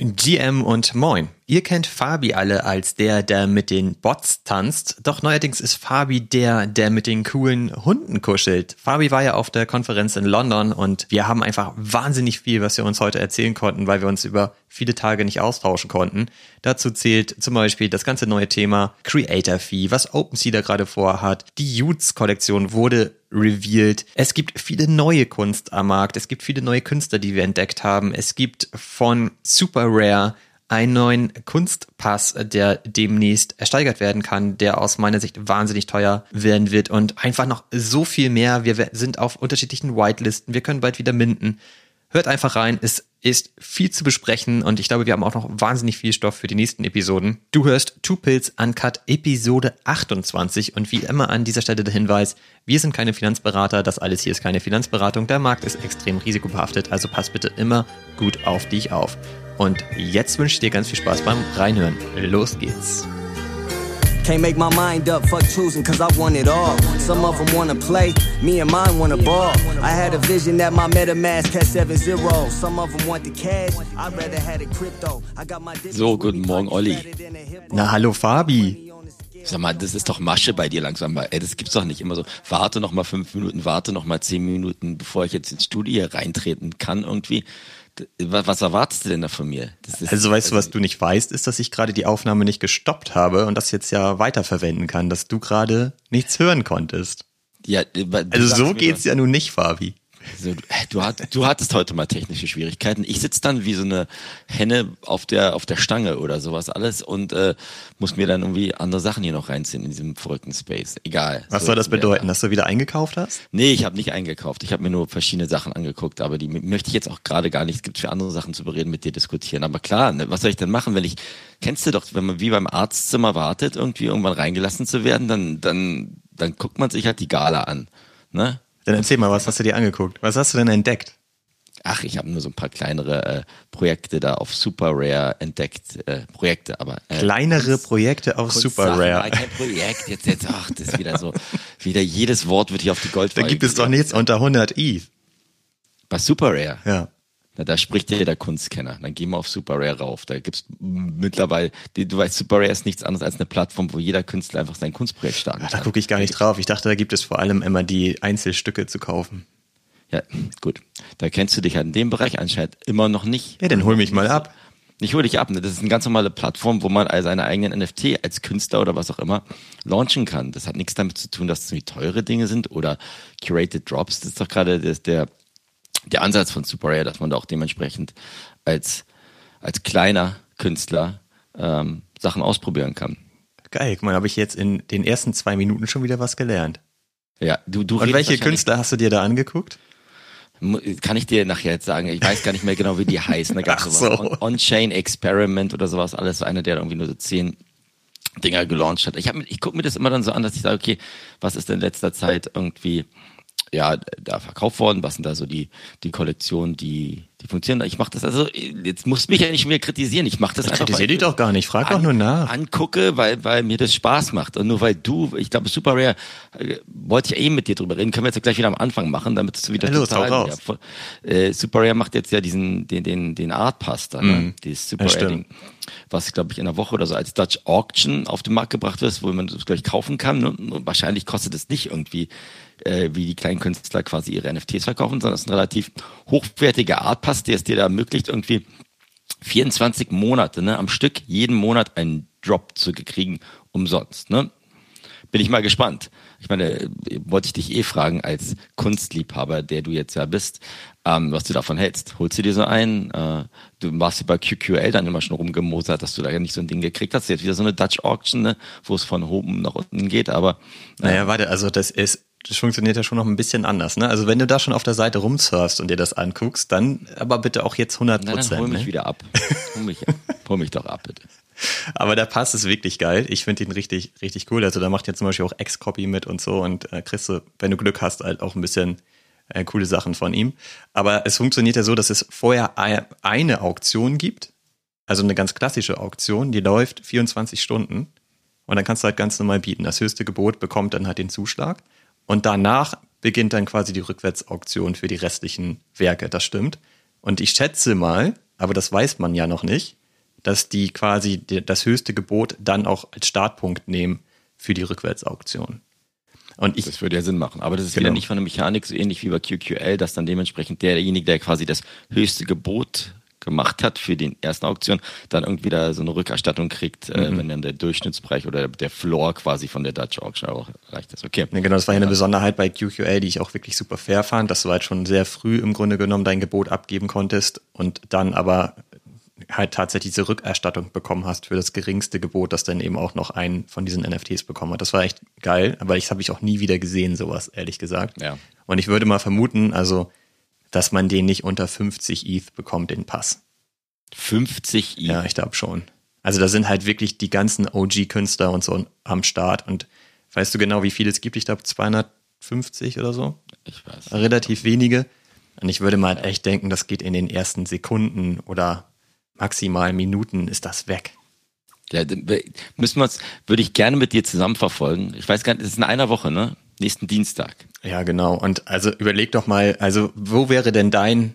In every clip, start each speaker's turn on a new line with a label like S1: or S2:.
S1: GM und Moin. Ihr kennt Fabi alle als der, der mit den Bots tanzt. Doch neuerdings ist Fabi der, der mit den coolen Hunden kuschelt. Fabi war ja auf der Konferenz in London und wir haben einfach wahnsinnig viel, was wir uns heute erzählen konnten, weil wir uns über viele Tage nicht austauschen konnten. Dazu zählt zum Beispiel das ganze neue Thema Creator Fee, was OpenSea da gerade vorhat. Die Utes Kollektion wurde revealed. Es gibt viele neue Kunst am Markt. Es gibt viele neue Künstler, die wir entdeckt haben. Es gibt von Super Rare einen neuen Kunstpass, der demnächst ersteigert werden kann, der aus meiner Sicht wahnsinnig teuer werden wird und einfach noch so viel mehr. Wir sind auf unterschiedlichen Whitelisten. Wir können bald wieder minden. Hört einfach rein. Es ist viel zu besprechen und ich glaube, wir haben auch noch wahnsinnig viel Stoff für die nächsten Episoden. Du hörst Two Pills Uncut Episode 28 und wie immer an dieser Stelle der Hinweis, wir sind keine Finanzberater, das alles hier ist keine Finanzberatung, der Markt ist extrem risikobehaftet, also pass bitte immer gut auf dich auf. Und jetzt wünsche ich dir ganz viel Spaß beim Reinhören. Los geht's. Can't make my mind up, fuck choosing, cause I want it all. Some of them wanna play, me and mine wanna ball. I had a vision that my MetaMask had 7 0. Some of them want the cash, I'd rather had a crypto. I got my
S2: So, guten Morgen, Olli.
S1: Na, hallo Fabi.
S2: Sag mal, das ist doch Masche bei dir langsam. Ey, das gibt's doch nicht immer so. Warte noch mal fünf Minuten, warte noch mal zehn Minuten, bevor ich jetzt ins Studio reintreten kann irgendwie. Was erwartest du denn da von mir?
S1: also weißt du, was du nicht weißt, ist, dass ich gerade die Aufnahme nicht gestoppt habe und das jetzt ja weiterverwenden kann, dass du gerade nichts hören konntest. Ja, also so geht's ja nun nicht, Fabi.
S2: So, du, hat, du hattest heute mal technische Schwierigkeiten. Ich sitze dann wie so eine Henne auf der, auf der Stange oder sowas alles und äh, muss mir dann irgendwie andere Sachen hier noch reinziehen in diesem verrückten Space. Egal.
S1: Was so soll das bedeuten, dass du wieder eingekauft hast?
S2: Nee, ich habe nicht eingekauft. Ich habe mir nur verschiedene Sachen angeguckt, aber die möchte ich jetzt auch gerade gar nicht. Es gibt für andere Sachen zu bereden, mit dir diskutieren. Aber klar, ne, was soll ich denn machen, wenn ich, kennst du doch, wenn man wie beim Arztzimmer wartet, irgendwie irgendwann reingelassen zu werden, dann, dann, dann guckt man sich halt die Gala an. Ne?
S1: Dann erzähl mal, was hast du dir angeguckt? Was hast du denn entdeckt?
S2: Ach, ich habe nur so ein paar kleinere äh, Projekte da auf Super Rare entdeckt. Äh, Projekte, aber.
S1: Äh, kleinere Kunst, Projekte auf Super Rare.
S2: Nein, kein Projekt. Jetzt, jetzt, ach, das ist wieder so. Wieder jedes Wort wird hier auf die Goldwaage.
S1: Da gibt es doch nichts unter 100 ETH.
S2: Bei Super Rare?
S1: Ja.
S2: Na, da spricht ja der Kunstkenner. Dann gehen wir auf Super Rare rauf. Da gibt's mittlerweile, du weißt, Super Rare ist nichts anderes als eine Plattform, wo jeder Künstler einfach sein Kunstprojekt starten
S1: kann. Da gucke ich gar nicht drauf. Ich dachte, da gibt es vor allem immer die Einzelstücke zu kaufen.
S2: Ja, gut. Da kennst du dich halt in dem Bereich anscheinend immer noch nicht.
S1: Ja, dann hol mich mal ab.
S2: Ich hole dich ab. Ne? Das ist eine ganz normale Plattform, wo man seine eigenen NFT als Künstler oder was auch immer launchen kann. Das hat nichts damit zu tun, dass es irgendwie teure Dinge sind oder curated Drops. Das ist doch gerade der der Ansatz von Super Rare, dass man da auch dementsprechend als, als kleiner Künstler ähm, Sachen ausprobieren kann.
S1: Geil, guck mal, habe ich jetzt in den ersten zwei Minuten schon wieder was gelernt.
S2: Ja, du, du
S1: Und welche Künstler hast du dir da angeguckt?
S2: Kann ich dir nachher jetzt sagen, ich weiß gar nicht mehr genau, wie die heißen. Da gab es so. On-Chain Experiment oder sowas, alles so einer, der irgendwie nur so zehn Dinger gelauncht hat. Ich, hab, ich gucke mir das immer dann so an, dass ich sage, okay, was ist denn in letzter Zeit irgendwie ja, da verkauft worden, was sind da so die, die Kollektionen, die, die funktionieren. Ich mache das, also jetzt muss mich ja nicht mehr kritisieren, ich mache das ich
S1: einfach. Kritisiere dich doch gar nicht, frag an, doch nur nach.
S2: Angucke, weil, weil mir das Spaß macht. Und nur weil du, ich glaube, Super Rare, äh, wollte ich eh mit dir drüber reden, können wir jetzt gleich wieder am Anfang machen, damit du wieder
S1: ja, los, total.
S2: Ja, äh, Super Rare macht jetzt ja diesen, den, den, den Art Pasta, ne? Mm, dieses Super Rare Ding was, glaube ich, in einer Woche oder so als Dutch Auction auf den Markt gebracht wird, wo man das, glaube ich, kaufen kann. Ne? Wahrscheinlich kostet es nicht irgendwie äh, wie die kleinen Künstler quasi ihre NFTs verkaufen, sondern es ist ein relativ hochwertiger Artpass, der es dir da ermöglicht, irgendwie 24 Monate ne, am Stück jeden Monat einen Drop zu kriegen umsonst. Ne? Bin ich mal gespannt. Ich meine, wollte ich dich eh fragen als Kunstliebhaber, der du jetzt ja bist, ähm, was du davon hältst. Holst du dir so einen? Äh, du warst ja bei QQL dann immer schon rumgemosert, dass du da ja nicht so ein Ding gekriegt hast. Jetzt wieder so eine Dutch Auction, ne, wo es von oben nach unten geht, aber.
S1: Äh, naja, warte, also das ist das funktioniert ja schon noch ein bisschen anders. Ne? Also wenn du da schon auf der Seite rumsurfst und dir das anguckst, dann aber bitte auch jetzt 100 Prozent.
S2: Dann hol mich
S1: ne?
S2: wieder ab. Hol mich, hol mich doch ab, bitte.
S1: Aber der Pass ist wirklich geil. Ich finde ihn richtig, richtig cool. Also da macht jetzt zum Beispiel auch X-Copy mit und so und äh, kriegst du, wenn du Glück hast, halt auch ein bisschen äh, coole Sachen von ihm. Aber es funktioniert ja so, dass es vorher eine Auktion gibt. Also eine ganz klassische Auktion, die läuft 24 Stunden. Und dann kannst du halt ganz normal bieten. Das höchste Gebot bekommt dann halt den Zuschlag. Und danach beginnt dann quasi die Rückwärtsauktion für die restlichen Werke. Das stimmt. Und ich schätze mal, aber das weiß man ja noch nicht, dass die quasi das höchste Gebot dann auch als Startpunkt nehmen für die Rückwärtsauktion.
S2: Und ich, das würde ja Sinn machen. Aber das ist genau. wieder nicht von der Mechanik so ähnlich wie bei QQL, dass dann dementsprechend derjenige, der quasi das höchste Gebot gemacht hat für die ersten Auktion, dann irgendwie da so eine Rückerstattung kriegt, äh, mhm. äh, wenn dann der Durchschnittsbereich oder der Floor quasi von der Dutch Auction auch erreicht ist. Okay.
S1: Ja, genau, das war ja eine Besonderheit bei QQL, die ich auch wirklich super fair fand, dass du halt schon sehr früh im Grunde genommen dein Gebot abgeben konntest und dann aber halt tatsächlich diese Rückerstattung bekommen hast für das geringste Gebot, das dann eben auch noch einen von diesen NFTs bekommen hat. Das war echt geil, aber ich habe ich auch nie wieder gesehen, sowas, ehrlich gesagt. Ja. Und ich würde mal vermuten, also, dass man den nicht unter 50 ETH bekommt, den Pass.
S2: 50 ETH?
S1: Ja, ich glaube schon. Also da sind halt wirklich die ganzen OG-Künstler und so am Start. Und weißt du genau, wie viele es gibt? Ich glaube 250 oder so.
S2: Ich weiß.
S1: Relativ wenige. Und ich würde mal halt echt denken, das geht in den ersten Sekunden oder maximal Minuten ist das weg.
S2: Ja, müssen wir uns, würde ich gerne mit dir zusammen verfolgen. Ich weiß gar nicht, es ist in einer Woche, ne? Nächsten Dienstag.
S1: Ja, genau. Und also überleg doch mal, also wo wäre denn dein,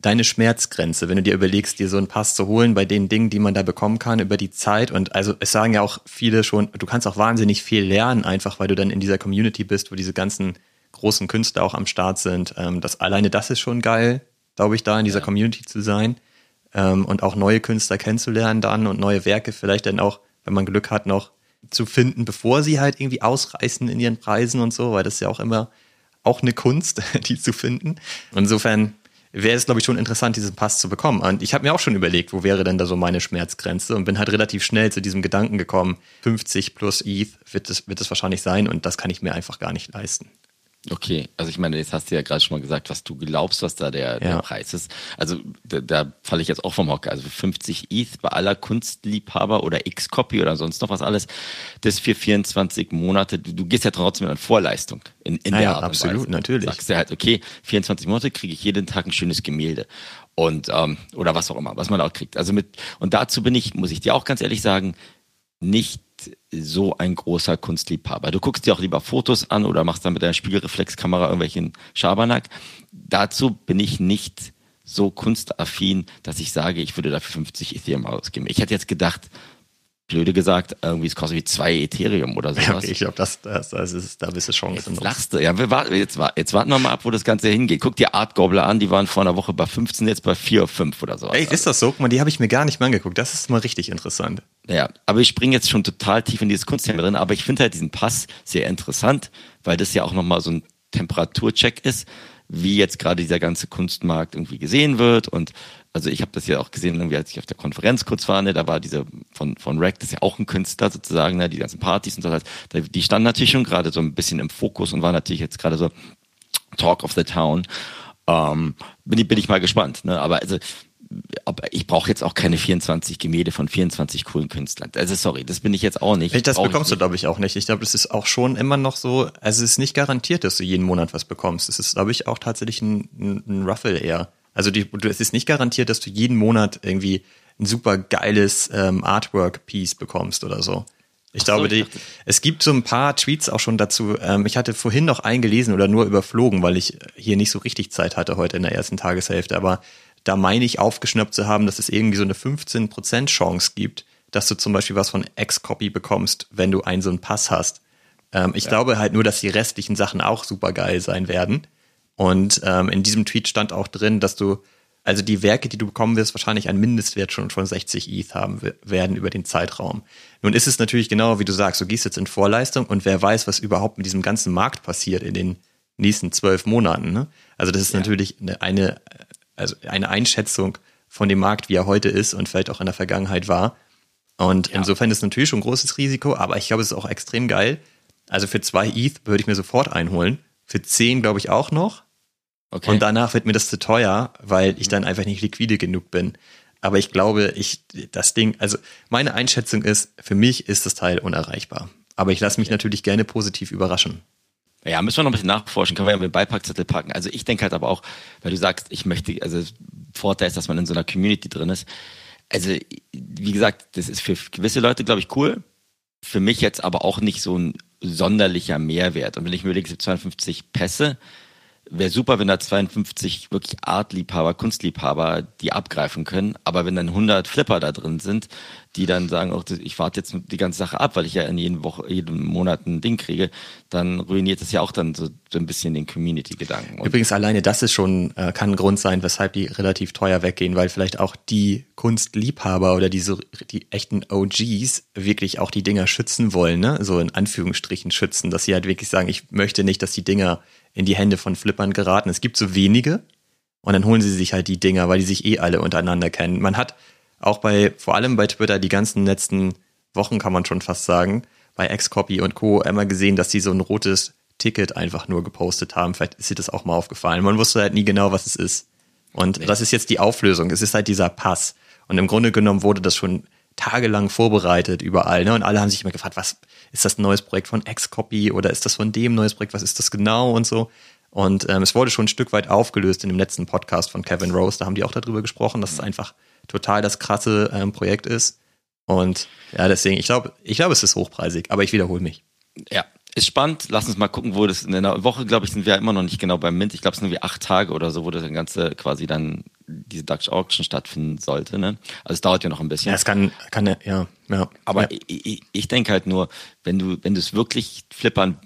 S1: deine Schmerzgrenze, wenn du dir überlegst, dir so einen Pass zu holen bei den Dingen, die man da bekommen kann über die Zeit? Und also es sagen ja auch viele schon, du kannst auch wahnsinnig viel lernen, einfach weil du dann in dieser Community bist, wo diese ganzen großen Künstler auch am Start sind. Ähm, das alleine das ist schon geil, glaube ich, da in dieser ja. Community zu sein ähm, und auch neue Künstler kennenzulernen dann und neue Werke vielleicht dann auch, wenn man Glück hat, noch zu finden, bevor sie halt irgendwie ausreißen in ihren Preisen und so, weil das ist ja auch immer auch eine Kunst, die zu finden. Insofern wäre es, glaube ich, schon interessant, diesen Pass zu bekommen. Und ich habe mir auch schon überlegt, wo wäre denn da so meine Schmerzgrenze und bin halt relativ schnell zu diesem Gedanken gekommen, 50 plus ETH wird es, wird es wahrscheinlich sein und das kann ich mir einfach gar nicht leisten.
S2: Okay, also ich meine, jetzt hast du ja gerade schon mal gesagt, was du glaubst, was da der, ja. der Preis ist. Also da, da falle ich jetzt auch vom Hocker. Also 50 ETH bei aller Kunstliebhaber oder X-Copy oder sonst noch was alles, das für 24 Monate. Du, du gehst ja trotzdem in Vorleistung in, in
S1: der Art absolut, Weise. natürlich.
S2: Sagst du halt, okay, 24 Monate kriege ich jeden Tag ein schönes Gemälde und ähm, oder was auch immer, was man auch kriegt. Also mit und dazu bin ich, muss ich dir auch ganz ehrlich sagen, nicht so ein großer Kunstliebhaber. Du guckst dir auch lieber Fotos an oder machst dann mit deiner Spiegelreflexkamera irgendwelchen Schabernack. Dazu bin ich nicht so kunstaffin, dass ich sage, ich würde dafür 50 Ethereum ausgeben. Ich hätte jetzt gedacht, blöde gesagt, irgendwie es kostet wie zwei Ethereum oder sowas.
S1: Ja, okay, ich glaube, das, das, das ist, da bist du Chancen.
S2: Jetzt lachst du. Ja, wir warten, jetzt, jetzt warten wir mal ab, wo das Ganze hingeht. Guck dir Art Gobbler an, die waren vor einer Woche bei 15, jetzt bei 4, 5 oder so.
S1: Ey, ist das so? Guck mal, die habe ich mir gar nicht mehr angeguckt. Das ist mal richtig interessant.
S2: Ja, aber ich springe jetzt schon total tief in dieses Kunstthema drin, aber ich finde halt diesen Pass sehr interessant, weil das ja auch nochmal so ein Temperaturcheck ist, wie jetzt gerade dieser ganze Kunstmarkt irgendwie gesehen wird und also ich habe das ja auch gesehen, irgendwie als ich auf der Konferenz kurz war, ne, da war diese von von Rack, das ist ja auch ein Künstler sozusagen, ne, die ganzen Partys und so, die standen natürlich schon gerade so ein bisschen im Fokus und war natürlich jetzt gerade so Talk of the Town. Ähm, bin, ich, bin ich mal gespannt, ne? Aber also ob, ich brauche jetzt auch keine 24 Gemälde von 24 coolen Künstlern. Also sorry, das bin ich jetzt auch nicht.
S1: Das bekommst du, glaube ich, auch nicht. Ich glaube, das ist auch schon immer noch so, also es ist nicht garantiert, dass du jeden Monat was bekommst. Es ist, glaube ich, auch tatsächlich ein, ein, ein Ruffle eher. Also die, es ist nicht garantiert, dass du jeden Monat irgendwie ein super geiles ähm, Artwork-Piece bekommst oder so. Ich so, glaube, die, es gibt so ein paar Tweets auch schon dazu. Ähm, ich hatte vorhin noch einen gelesen oder nur überflogen, weil ich hier nicht so richtig Zeit hatte heute in der ersten Tageshälfte. Aber da meine ich aufgeschnappt zu haben, dass es irgendwie so eine 15% Chance gibt, dass du zum Beispiel was von X-Copy bekommst, wenn du einen so einen Pass hast. Ähm, ich ja. glaube halt nur, dass die restlichen Sachen auch super geil sein werden. Und ähm, in diesem Tweet stand auch drin, dass du, also die Werke, die du bekommen wirst, wahrscheinlich einen Mindestwert schon von 60 ETH haben werden über den Zeitraum. Nun ist es natürlich genau, wie du sagst, du gehst jetzt in Vorleistung und wer weiß, was überhaupt mit diesem ganzen Markt passiert in den nächsten zwölf Monaten. Ne? Also das ist ja. natürlich eine, eine, also eine Einschätzung von dem Markt, wie er heute ist und vielleicht auch in der Vergangenheit war. Und ja. insofern ist es natürlich schon ein großes Risiko, aber ich glaube, es ist auch extrem geil. Also für zwei ETH würde ich mir sofort einholen. Für zehn glaube ich auch noch. Okay. Und danach wird mir das zu teuer, weil ich dann einfach nicht liquide genug bin. Aber ich glaube, ich, das Ding, also meine Einschätzung ist, für mich ist das Teil unerreichbar. Aber ich lasse mich natürlich gerne positiv überraschen.
S2: Ja, müssen wir noch ein bisschen nachforschen, können wir ja mit Beipackzettel packen. Also ich denke halt aber auch, weil du sagst, ich möchte, also Vorteil ist, dass man in so einer Community drin ist. Also, wie gesagt, das ist für gewisse Leute, glaube ich, cool. Für mich jetzt aber auch nicht so ein sonderlicher Mehrwert. Und wenn ich mir überlege, 52 Pässe, wäre super, wenn da 52 wirklich Artliebhaber, Kunstliebhaber die abgreifen können. Aber wenn dann 100 Flipper da drin sind, die dann sagen, auch ich warte jetzt die ganze Sache ab, weil ich ja in jedem Woche, jedem Monat ein Ding kriege, dann ruiniert es ja auch dann so, so ein bisschen den Community-Gedanken.
S1: Übrigens alleine das ist schon äh, kann ein Grund sein, weshalb die relativ teuer weggehen, weil vielleicht auch die Kunstliebhaber oder diese die echten OGs wirklich auch die Dinger schützen wollen, ne? So in Anführungsstrichen schützen, dass sie halt wirklich sagen, ich möchte nicht, dass die Dinger in die Hände von Flippern geraten. Es gibt so wenige und dann holen sie sich halt die Dinger, weil die sich eh alle untereinander kennen. Man hat auch bei, vor allem bei Twitter, die ganzen letzten Wochen kann man schon fast sagen, bei Xcopy und Co. immer gesehen, dass sie so ein rotes Ticket einfach nur gepostet haben. Vielleicht ist dir das auch mal aufgefallen. Man wusste halt nie genau, was es ist. Und nee. das ist jetzt die Auflösung. Es ist halt dieser Pass. Und im Grunde genommen wurde das schon tagelang vorbereitet überall. Ne? Und alle haben sich immer gefragt, was ist das ein neues Projekt von Xcopy oder ist das von dem neues Projekt? Was ist das genau und so? Und ähm, es wurde schon ein Stück weit aufgelöst in dem letzten Podcast von Kevin Rose. Da haben die auch darüber gesprochen, dass es einfach total das krasse ähm, Projekt ist. Und ja, deswegen, ich glaube, ich glaube, es ist hochpreisig, aber ich wiederhole mich.
S2: Ja, ist spannend. Lass uns mal gucken, wo das in einer Woche, glaube ich, sind wir immer noch nicht genau beim Mint. Ich glaube, es sind wie acht Tage oder so, wo das Ganze quasi dann diese Dutch Auction stattfinden sollte. Ne? Also es dauert ja noch ein bisschen.
S1: Ja, es kann, kann ja, ja.
S2: Aber
S1: ja.
S2: ich, ich denke halt nur, wenn du, wenn du es wirklich flippern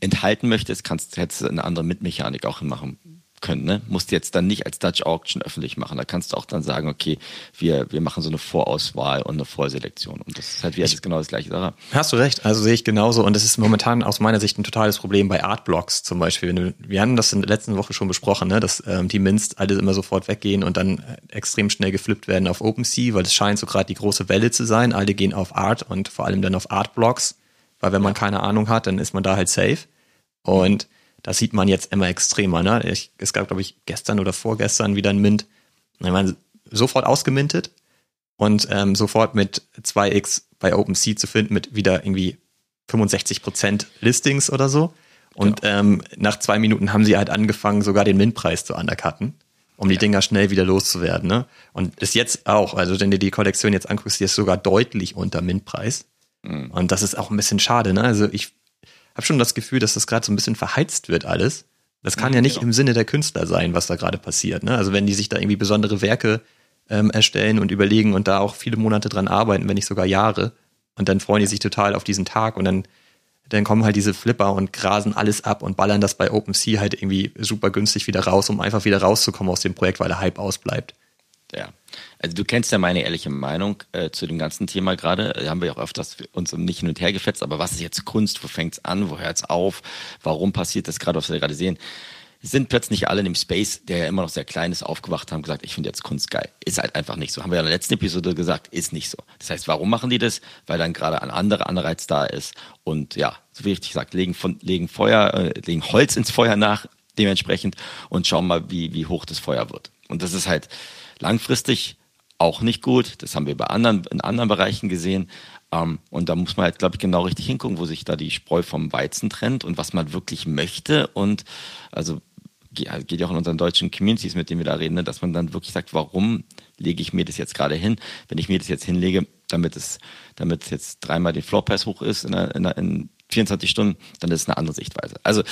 S2: enthalten möchtest, kannst hättest du eine andere Mitmechanik auch machen können. Ne? Musst du jetzt dann nicht als Dutch Auction öffentlich machen. Da kannst du auch dann sagen, okay, wir, wir machen so eine Vorauswahl und eine Vorselektion. Und das ist halt wieder ich, genau das gleiche Sache.
S1: Hast du recht, also sehe ich genauso. Und das ist momentan aus meiner Sicht ein totales Problem bei Artblocks zum Beispiel. Wir haben das in der letzten Woche schon besprochen, ne? dass ähm, die Mints alle immer sofort weggehen und dann äh, extrem schnell geflippt werden auf OpenSea, weil es scheint so gerade die große Welle zu sein. Alle gehen auf Art und vor allem dann auf Artblocks, weil wenn man keine Ahnung hat, dann ist man da halt safe. Und das sieht man jetzt immer extremer. Ne? Ich, es gab, glaube ich, gestern oder vorgestern wieder ein Mint. Ich meine, sofort ausgemintet und ähm, sofort mit 2x bei OpenSea zu finden mit wieder irgendwie 65% Listings oder so. Und ja. ähm, nach zwei Minuten haben sie halt angefangen, sogar den Mintpreis zu undercutten, um die ja. Dinger schnell wieder loszuwerden. Ne? Und ist jetzt auch, also wenn du die Kollektion jetzt anguckst, die ist sogar deutlich unter Mintpreis. Mhm. Und das ist auch ein bisschen schade. Ne? Also ich habe schon das Gefühl, dass das gerade so ein bisschen verheizt wird alles. Das kann mhm, ja nicht genau. im Sinne der Künstler sein, was da gerade passiert. Ne? Also wenn die sich da irgendwie besondere Werke ähm, erstellen und überlegen und da auch viele Monate dran arbeiten, wenn nicht sogar Jahre, und dann freuen die sich total auf diesen Tag und dann, dann kommen halt diese Flipper und grasen alles ab und ballern das bei OpenSea halt irgendwie super günstig wieder raus, um einfach wieder rauszukommen aus dem Projekt, weil der Hype ausbleibt.
S2: Ja. Also du kennst ja meine ehrliche Meinung äh, zu dem ganzen Thema gerade. Da haben wir auch öfters uns nicht hin und her gefetzt, aber was ist jetzt Kunst? Wo fängt es an? Wo hört es auf? Warum passiert das gerade, was wir gerade sehen? sind plötzlich alle in dem Space, der ja immer noch sehr klein ist, aufgewacht haben gesagt, ich finde jetzt Kunst geil. Ist halt einfach nicht so. Haben wir ja in der letzten Episode gesagt, ist nicht so. Das heißt, warum machen die das? Weil dann gerade ein anderer Anreiz da ist. Und ja, so wie ich gesagt, legen, von, legen Feuer, äh, legen Holz ins Feuer nach, dementsprechend, und schauen mal, wie, wie hoch das Feuer wird. Und das ist halt, Langfristig auch nicht gut. Das haben wir bei anderen, in anderen Bereichen gesehen. Ähm, und da muss man halt, glaube ich, genau richtig hingucken, wo sich da die Spreu vom Weizen trennt und was man wirklich möchte. Und also geht ja auch in unseren deutschen Communities, mit denen wir da reden, ne, dass man dann wirklich sagt, warum lege ich mir das jetzt gerade hin? Wenn ich mir das jetzt hinlege, damit es, damit es jetzt dreimal den Floorpreis hoch ist in, einer, in, einer, in 24 Stunden, dann ist es eine andere Sichtweise. Also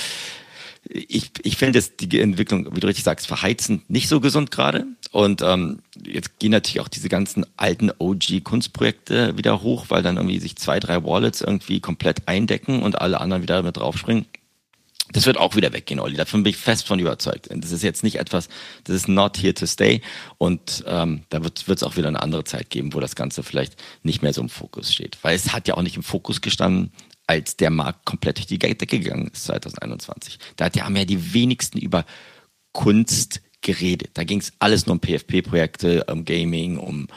S2: ich, ich finde die Entwicklung, wie du richtig sagst, verheizend nicht so gesund gerade. Und ähm, jetzt gehen natürlich auch diese ganzen alten OG-Kunstprojekte wieder hoch, weil dann irgendwie sich zwei, drei Wallets irgendwie komplett eindecken und alle anderen wieder damit draufspringen. Das wird auch wieder weggehen, Olli. Davon bin ich fest von überzeugt. Das ist jetzt nicht etwas, das ist not here to stay. Und ähm, da wird es auch wieder eine andere Zeit geben, wo das Ganze vielleicht nicht mehr so im Fokus steht. Weil es hat ja auch nicht im Fokus gestanden, als der Markt komplett durch die Decke gegangen ist 2021. Da haben ja die wenigsten über Kunst geredet. Da ging es alles nur um PFP-Projekte, um Gaming, um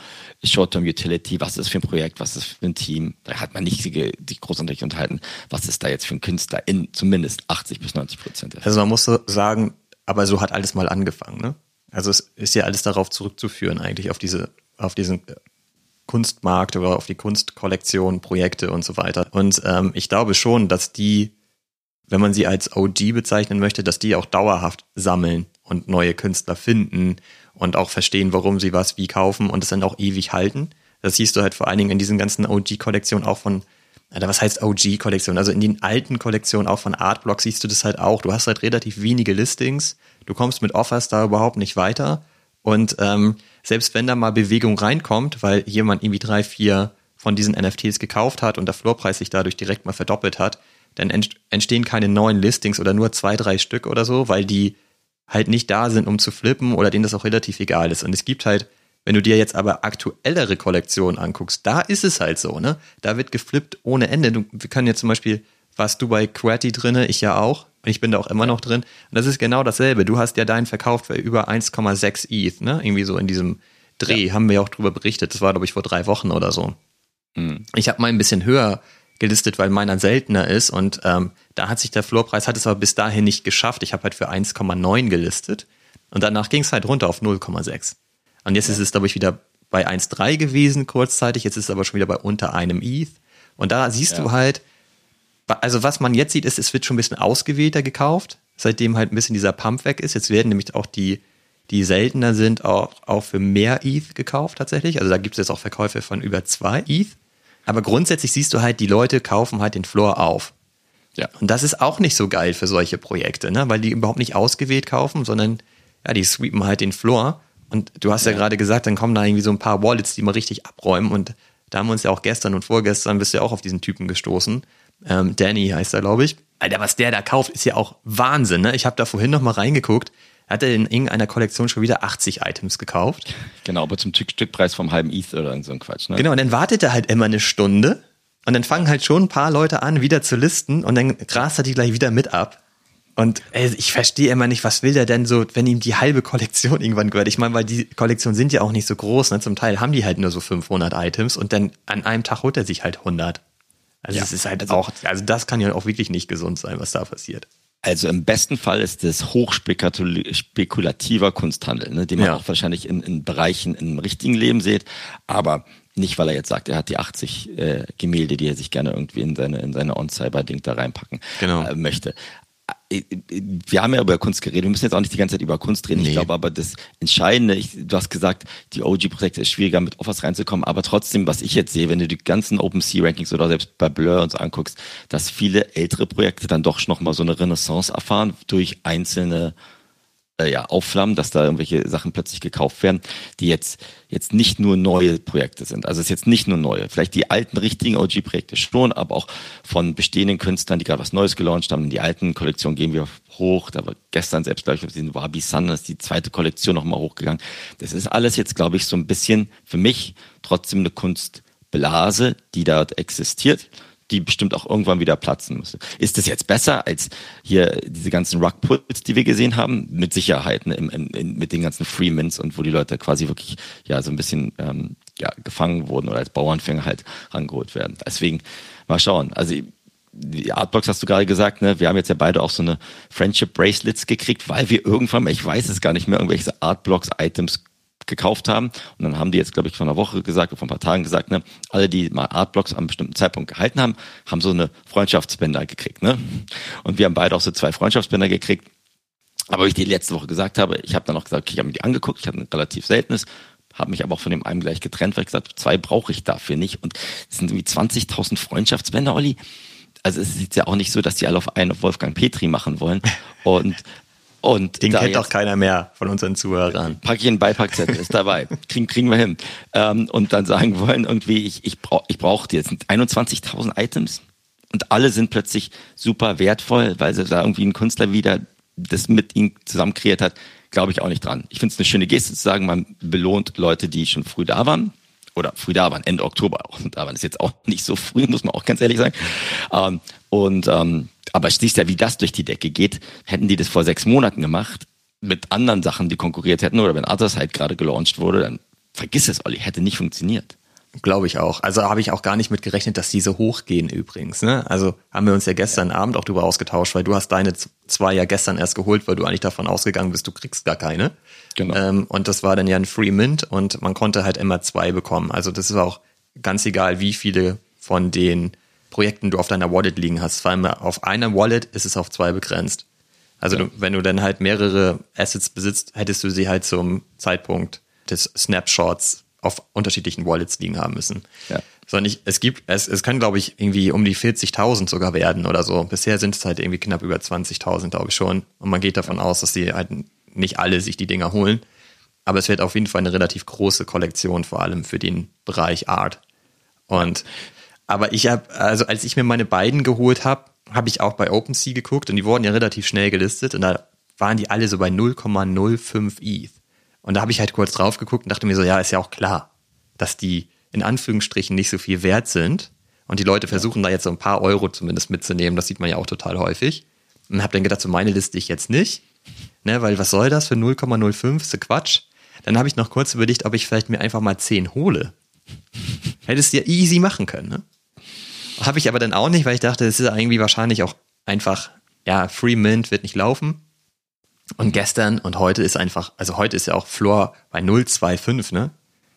S2: Short-Term Utility, was ist das für ein Projekt, was ist das für ein Team. Da hat man nicht sich großartig unterhalten, was ist da jetzt für ein Künstler in zumindest 80 bis 90 Prozent.
S1: Also man muss so sagen, aber so hat alles mal angefangen, ne? Also es ist ja alles darauf zurückzuführen, eigentlich auf diese, auf diesen Kunstmarkt oder auf die Kunstkollektion, Projekte und so weiter. Und ähm, ich glaube schon, dass die, wenn man sie als OG bezeichnen möchte, dass die auch dauerhaft sammeln und neue Künstler finden und auch verstehen, warum sie was wie kaufen und es dann auch ewig halten. Das siehst du halt vor allen Dingen in diesen ganzen OG-Kollektionen auch von Alter, was heißt OG-Kollektion? Also in den alten Kollektionen auch von Artblock siehst du das halt auch. Du hast halt relativ wenige Listings. Du kommst mit Offers da überhaupt nicht weiter. Und ähm, selbst wenn da mal Bewegung reinkommt, weil jemand irgendwie drei, vier von diesen NFTs gekauft hat und der Floorpreis sich dadurch direkt mal verdoppelt hat, dann entstehen keine neuen Listings oder nur zwei, drei Stück oder so, weil die halt nicht da sind, um zu flippen oder denen das auch relativ egal ist. Und es gibt halt, wenn du dir jetzt aber aktuellere Kollektionen anguckst, da ist es halt so, ne? Da wird geflippt ohne Ende. Du, wir können jetzt zum Beispiel, warst du bei QWERTY drinne, ich ja auch. Und ich bin da auch immer noch drin. Und das ist genau dasselbe. Du hast ja deinen verkauft für über 1,6 ETH, ne? Irgendwie so in diesem Dreh, ja. haben wir ja auch drüber berichtet. Das war, glaube ich, vor drei Wochen oder so. Mhm. Ich habe mal ein bisschen höher gelistet, weil meiner seltener ist. Und ähm, da hat sich der Floorpreis, hat es aber bis dahin nicht geschafft. Ich habe halt für 1,9 gelistet. Und danach ging es halt runter auf 0,6. Und jetzt ja. ist es, glaube ich, wieder bei 1,3 gewesen kurzzeitig. Jetzt ist es aber schon wieder bei unter einem ETH. Und da siehst ja. du halt, also was man jetzt sieht, ist, es wird schon ein bisschen ausgewählter gekauft, seitdem halt ein bisschen dieser Pump weg ist. Jetzt werden nämlich auch die, die seltener sind, auch, auch für mehr ETH gekauft tatsächlich. Also da gibt es jetzt auch Verkäufe von über zwei ETH. Aber grundsätzlich siehst du halt, die Leute kaufen halt den Floor auf. Ja. Und das ist auch nicht so geil für solche Projekte, ne? weil die überhaupt nicht ausgewählt kaufen, sondern ja, die sweepen halt den Floor. Und du hast ja, ja gerade gesagt, dann kommen da irgendwie so ein paar Wallets, die mal richtig abräumen. Und da haben wir uns ja auch gestern und vorgestern bist du ja auch auf diesen Typen gestoßen. Ähm, Danny heißt er, glaube ich. Alter, was der da kauft, ist ja auch Wahnsinn. Ne? Ich habe da vorhin noch mal reingeguckt hat er in irgendeiner Kollektion schon wieder 80 Items gekauft.
S2: Genau, aber zum Stückpreis vom halben ETH oder so ein Quatsch. Ne?
S1: Genau, und dann wartet er halt immer eine Stunde und dann fangen halt schon ein paar Leute an, wieder zu listen und dann grast er die gleich wieder mit ab. Und ey, ich verstehe immer nicht, was will der denn so, wenn ihm die halbe Kollektion irgendwann gehört. Ich meine, weil die Kollektionen sind ja auch nicht so groß. Ne? Zum Teil haben die halt nur so 500 Items und dann an einem Tag holt er sich halt 100. Also es ist halt also, auch, also das kann ja auch wirklich nicht gesund sein, was da passiert.
S2: Also im besten Fall ist es hochspekulativer Kunsthandel, ne, den man ja. auch wahrscheinlich in, in Bereichen im richtigen Leben sieht, aber nicht, weil er jetzt sagt, er hat die 80 äh, Gemälde, die er sich gerne irgendwie in seine, in seine On-Cyber-Ding da reinpacken genau. äh, möchte. Äh, wir haben ja über Kunst geredet, wir müssen jetzt auch nicht die ganze Zeit über Kunst reden. Nee. Ich glaube aber das Entscheidende, ich, du hast gesagt, die OG-Projekte ist schwieriger mit Offers reinzukommen, aber trotzdem, was ich jetzt sehe, wenn du die ganzen OpenSea-Rankings oder selbst bei Blur und so anguckst, dass viele ältere Projekte dann doch noch mal so eine Renaissance erfahren durch einzelne äh, ja, aufflammen, dass da irgendwelche Sachen plötzlich gekauft werden, die jetzt, jetzt nicht nur neue Projekte sind. Also es ist jetzt nicht nur neue. Vielleicht die alten, richtigen OG-Projekte schon, aber auch von bestehenden Künstlern, die gerade was Neues gelauncht haben. In die alten Kollektionen gehen wir hoch. Da war gestern selbst, glaube ich, den Wabi Sun, ist die zweite Kollektion nochmal hochgegangen. Das ist alles jetzt, glaube ich, so ein bisschen für mich trotzdem eine Kunstblase, die dort existiert die bestimmt auch irgendwann wieder platzen müsste. Ist das jetzt besser als hier diese ganzen Rugpulls, die wir gesehen haben? Mit Sicherheit, ne? Im, im, mit den ganzen Freemans und wo die Leute quasi wirklich ja so ein bisschen ähm, ja, gefangen wurden oder als Bauernfänger halt rangeholt werden. Deswegen mal schauen. Also die Artbox hast du gerade gesagt, ne? Wir haben jetzt ja beide auch so eine Friendship Bracelets gekriegt, weil wir irgendwann, ich weiß es gar nicht mehr, irgendwelche Artblocks Items gekauft haben. Und dann haben die jetzt, glaube ich, vor einer Woche gesagt, oder vor ein paar Tagen gesagt, ne, alle, die mal Artblocks am bestimmten Zeitpunkt gehalten haben, haben so eine Freundschaftsbänder gekriegt. Ne? Und wir haben beide auch so zwei Freundschaftsbänder gekriegt. Aber wie ich die letzte Woche gesagt habe, ich habe dann auch gesagt, okay, ich habe mir die angeguckt, ich hatte ein relativ seltenes, habe mich aber auch von dem einen gleich getrennt, weil ich gesagt zwei brauche ich dafür nicht. Und es sind irgendwie 20.000 Freundschaftsbänder, Olli. Also es ist ja auch nicht so, dass die alle auf einen auf Wolfgang Petri machen wollen. Und und
S1: Den kennt doch keiner mehr von unseren Zuhörern.
S2: Pack ich einen Beipackzettel, ist dabei. Kriegen, kriegen wir hin. Ähm, und dann sagen wollen irgendwie, ich, ich brauche ich brauch die. Jetzt sind 21.000 Items und alle sind plötzlich super wertvoll, weil sie da irgendwie ein Künstler wieder das mit ihnen zusammen kreiert hat. Glaube ich auch nicht dran. Ich finde es eine schöne Geste zu sagen, man belohnt Leute, die schon früh da waren oder früh da waren, Ende Oktober auch. Und da waren es jetzt auch nicht so früh, muss man auch ganz ehrlich sagen. Ähm, und ähm, aber siehst ja, wie das durch die Decke geht. Hätten die das vor sechs Monaten gemacht, mit anderen Sachen, die konkurriert hätten, oder wenn Others halt gerade gelauncht wurde, dann vergiss es, Olli, hätte nicht funktioniert.
S1: Glaube ich auch. Also habe ich auch gar nicht mit gerechnet, dass die so hochgehen übrigens. Ne? Also haben wir uns ja gestern ja. Abend auch drüber ausgetauscht, weil du hast deine zwei ja gestern erst geholt, weil du eigentlich davon ausgegangen bist, du kriegst gar keine. Genau. Ähm, und das war dann ja ein Free Mint und man konnte halt immer zwei bekommen. Also das ist auch ganz egal, wie viele von den Projekten du auf deiner Wallet liegen hast. Vor allem auf einer Wallet ist es auf zwei begrenzt. Also ja. du, wenn du dann halt mehrere Assets besitzt, hättest du sie halt zum Zeitpunkt des Snapshots auf unterschiedlichen Wallets liegen haben müssen.
S2: Ja.
S1: Sondern ich, es gibt, es, es kann, glaube ich, irgendwie um die 40.000 sogar werden oder so. Bisher sind es halt irgendwie knapp über 20.000, glaube ich schon. Und man geht davon aus, dass sie halt nicht alle sich die Dinger holen. Aber es wird auf jeden Fall eine relativ große Kollektion, vor allem für den Bereich Art. Und, aber ich habe, also als ich mir meine beiden geholt habe, habe ich auch bei OpenSea geguckt und die wurden ja relativ schnell gelistet und da waren die alle so bei 0,05 ETH. Und da habe ich halt kurz drauf geguckt und dachte mir so, ja, ist ja auch klar, dass die in Anführungsstrichen nicht so viel wert sind. Und die Leute versuchen da jetzt so ein paar Euro zumindest mitzunehmen. Das sieht man ja auch total häufig. Und habe dann gedacht, so meine liste ich jetzt nicht. Ne, weil was soll das für 0,05? Ist so Quatsch. Dann habe ich noch kurz überlegt, ob ich vielleicht mir einfach mal 10 hole. Hättest du ja easy machen können, ne? Habe ich aber dann auch nicht, weil ich dachte, es ist irgendwie wahrscheinlich auch einfach, ja, Free Mint wird nicht laufen. Und gestern und heute ist einfach, also heute ist ja auch Floor bei 0,25, ne?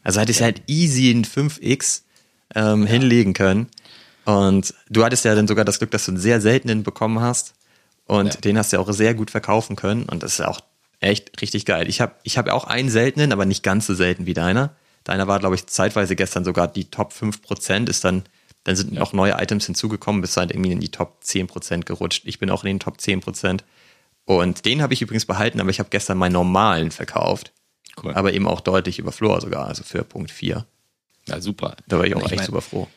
S1: Also hättest du halt easy ein 5x ähm, ja. hinlegen können. Und du hattest ja dann sogar das Glück, dass du einen sehr seltenen bekommen hast. Und ja. den hast du ja auch sehr gut verkaufen können. Und das ist ja auch echt richtig geil. Ich habe ich hab auch einen seltenen, aber nicht ganz so selten wie deiner. Deiner war, glaube ich, zeitweise gestern sogar die Top 5%, ist dann, dann sind ja. noch neue Items hinzugekommen, bist halt irgendwie in die Top 10% gerutscht. Ich bin auch in den Top 10%. Und den habe ich übrigens behalten, aber ich habe gestern meinen normalen verkauft. Cool. Aber eben auch deutlich über Floor sogar, also für Punkt 4.
S2: Ja, super.
S1: Da war ich auch ich echt mein, super froh.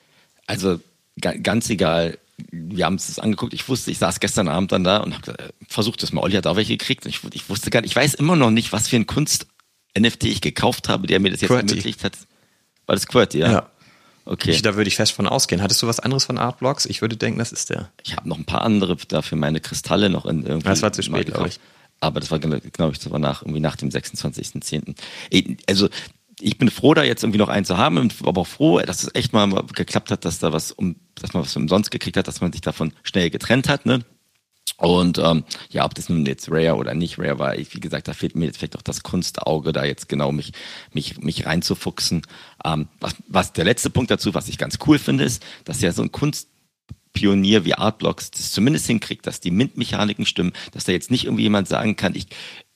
S2: Also ganz egal, wir haben es angeguckt. Ich wusste, ich saß gestern Abend dann da und habe äh, versucht, das mal. Olli hat auch welche gekriegt. Ich, ich, wusste gar nicht, ich weiß immer noch nicht, was für ein Kunst-NFT ich gekauft habe, der mir das jetzt Qwerty. ermöglicht hat. War das QWERTY, ja? Ja.
S1: Okay. Ich, da würde ich fest von ausgehen. Hattest du was anderes von Artblocks? Ich würde denken, das ist der.
S2: Ich habe noch ein paar andere dafür meine Kristalle noch in irgendwie.
S1: Das war zu spät, glaube ich.
S2: Aber das war, glaube ich, das war nach, irgendwie nach dem 26.10. Also, ich bin froh, da jetzt irgendwie noch einen zu haben, aber auch froh, dass es echt mal geklappt hat, dass da was um, dass man was umsonst gekriegt hat, dass man sich davon schnell getrennt hat, ne? Und ähm, ja, ob das nun jetzt Rare oder nicht Rare war, ich, wie gesagt, da fehlt mir jetzt vielleicht auch das Kunstauge, da jetzt genau mich, mich, mich reinzufuchsen. Ähm, was, was der letzte Punkt dazu, was ich ganz cool finde, ist, dass ja so ein Kunstpionier wie Artblocks das zumindest hinkriegt, dass die MINT-Mechaniken stimmen, dass da jetzt nicht irgendwie jemand sagen kann, ich,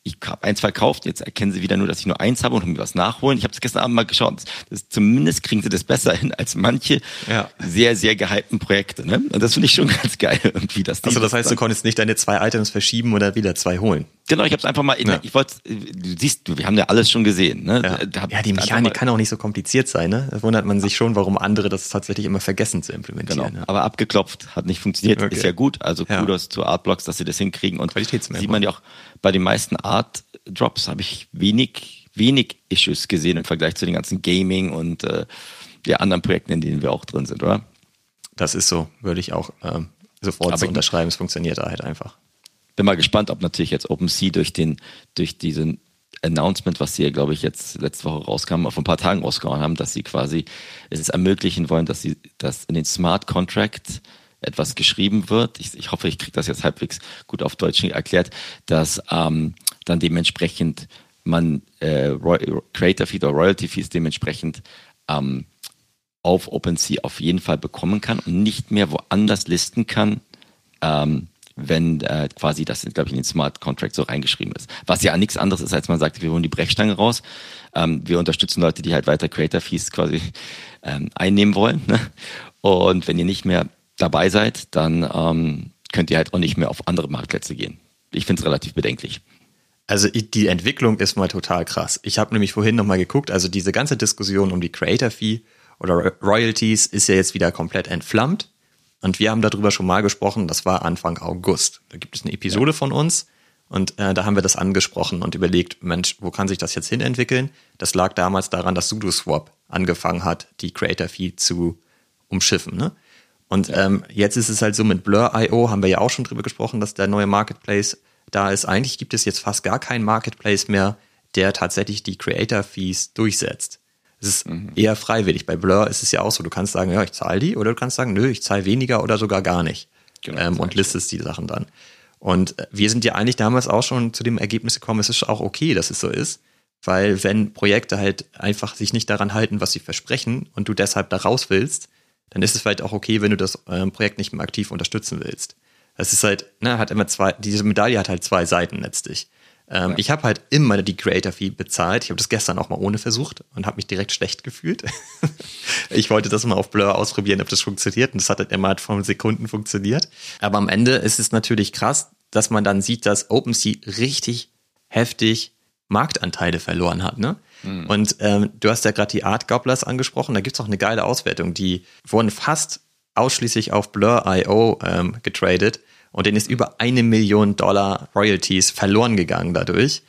S2: ich habe eins verkauft, jetzt erkennen sie wieder nur, dass ich nur eins habe und mir was nachholen. Ich habe es gestern Abend mal geschaut. Das, zumindest kriegen sie das besser hin als manche ja. sehr, sehr gehypten Projekte. Ne? Und das finde ich schon ganz geil irgendwie. Dass
S1: also das heißt, du konntest nicht deine zwei Items verschieben oder wieder zwei holen?
S2: Genau, ich habe es einfach mal, ja. ich wollte, du siehst, wir haben ja alles schon gesehen. Ne?
S1: Ja, ja die Mechanik kann auch nicht so kompliziert sein. Ne? Da wundert man sich schon, warum andere das tatsächlich immer vergessen zu implementieren.
S2: Genau. Aber abgeklopft, hat nicht funktioniert, okay. ist ja gut. Also Kudos zu Artblocks, dass sie das hinkriegen. Und sieht man ja auch bei den meisten Art Drops habe ich wenig, wenig Issues gesehen im Vergleich zu den ganzen Gaming und äh, ja, anderen Projekten, in denen wir auch drin sind, oder?
S1: Das ist so, würde ich auch ähm, sofort Aber so unterschreiben. Es funktioniert halt einfach.
S2: Bin mal gespannt, ob natürlich jetzt OpenSea durch den, durch diesen Announcement, was sie ja, glaube ich, jetzt letzte Woche rauskam, vor ein paar Tagen rausgehauen haben, dass sie quasi es ermöglichen wollen, dass sie das in den Smart Contract etwas geschrieben wird. Ich, ich hoffe, ich kriege das jetzt halbwegs gut auf Deutsch erklärt, dass ähm, dann dementsprechend man äh, Creator Feed oder Royalty Fees dementsprechend ähm, auf OpenSea auf jeden Fall bekommen kann und nicht mehr woanders listen kann, ähm, wenn äh, quasi das, glaube ich, in den Smart Contract so reingeschrieben ist. Was ja nichts anderes ist, als man sagt, wir holen die Brechstange raus. Ähm, wir unterstützen Leute, die halt weiter Creator Fees quasi ähm, einnehmen wollen. Ne? Und wenn ihr nicht mehr dabei seid, dann ähm, könnt ihr halt auch nicht mehr auf andere Marktplätze gehen. Ich finde es relativ bedenklich.
S1: Also die Entwicklung ist mal total krass. Ich habe nämlich vorhin nochmal geguckt, also diese ganze Diskussion um die Creator Fee oder Royalties ist ja jetzt wieder komplett entflammt. Und wir haben darüber schon mal gesprochen, das war Anfang August. Da gibt es eine Episode ja. von uns und äh, da haben wir das angesprochen und überlegt, Mensch, wo kann sich das jetzt hin entwickeln? Das lag damals daran, dass SudoSwap angefangen hat, die Creator Fee zu umschiffen. Ne? Und ähm, jetzt ist es halt so mit Blur.io, haben wir ja auch schon drüber gesprochen, dass der neue Marketplace da ist. Eigentlich gibt es jetzt fast gar keinen Marketplace mehr, der tatsächlich die Creator-Fees durchsetzt. Es ist mhm. eher freiwillig. Bei Blur ist es ja auch so, du kannst sagen, ja, ich zahle die, oder du kannst sagen, nö, ich zahle weniger oder sogar gar nicht. Genau, ähm, und listest die Sachen dann. Und äh, wir sind ja eigentlich damals auch schon zu dem Ergebnis gekommen, es ist auch okay, dass es so ist. Weil wenn Projekte halt einfach sich nicht daran halten, was sie versprechen und du deshalb da raus willst, dann ist es vielleicht auch okay, wenn du das ähm, Projekt nicht mehr aktiv unterstützen willst. Das ist halt, ne, hat immer zwei, diese Medaille hat halt zwei Seiten letztlich. Ähm, ja. Ich habe halt immer die Creator Fee bezahlt. Ich habe das gestern auch mal ohne versucht und habe mich direkt schlecht gefühlt. ich wollte das mal auf Blur ausprobieren, ob das funktioniert und das hat halt immer halt von Sekunden funktioniert. Aber am Ende ist es natürlich krass, dass man dann sieht, dass OpenSea richtig heftig Marktanteile verloren hat. Ne? Mhm. Und ähm, du hast ja gerade die Art Gobblers angesprochen, da gibt's auch eine geile Auswertung. Die wurden fast ausschließlich auf Blur.io ähm, getradet und denen ist über eine Million Dollar Royalties verloren gegangen dadurch.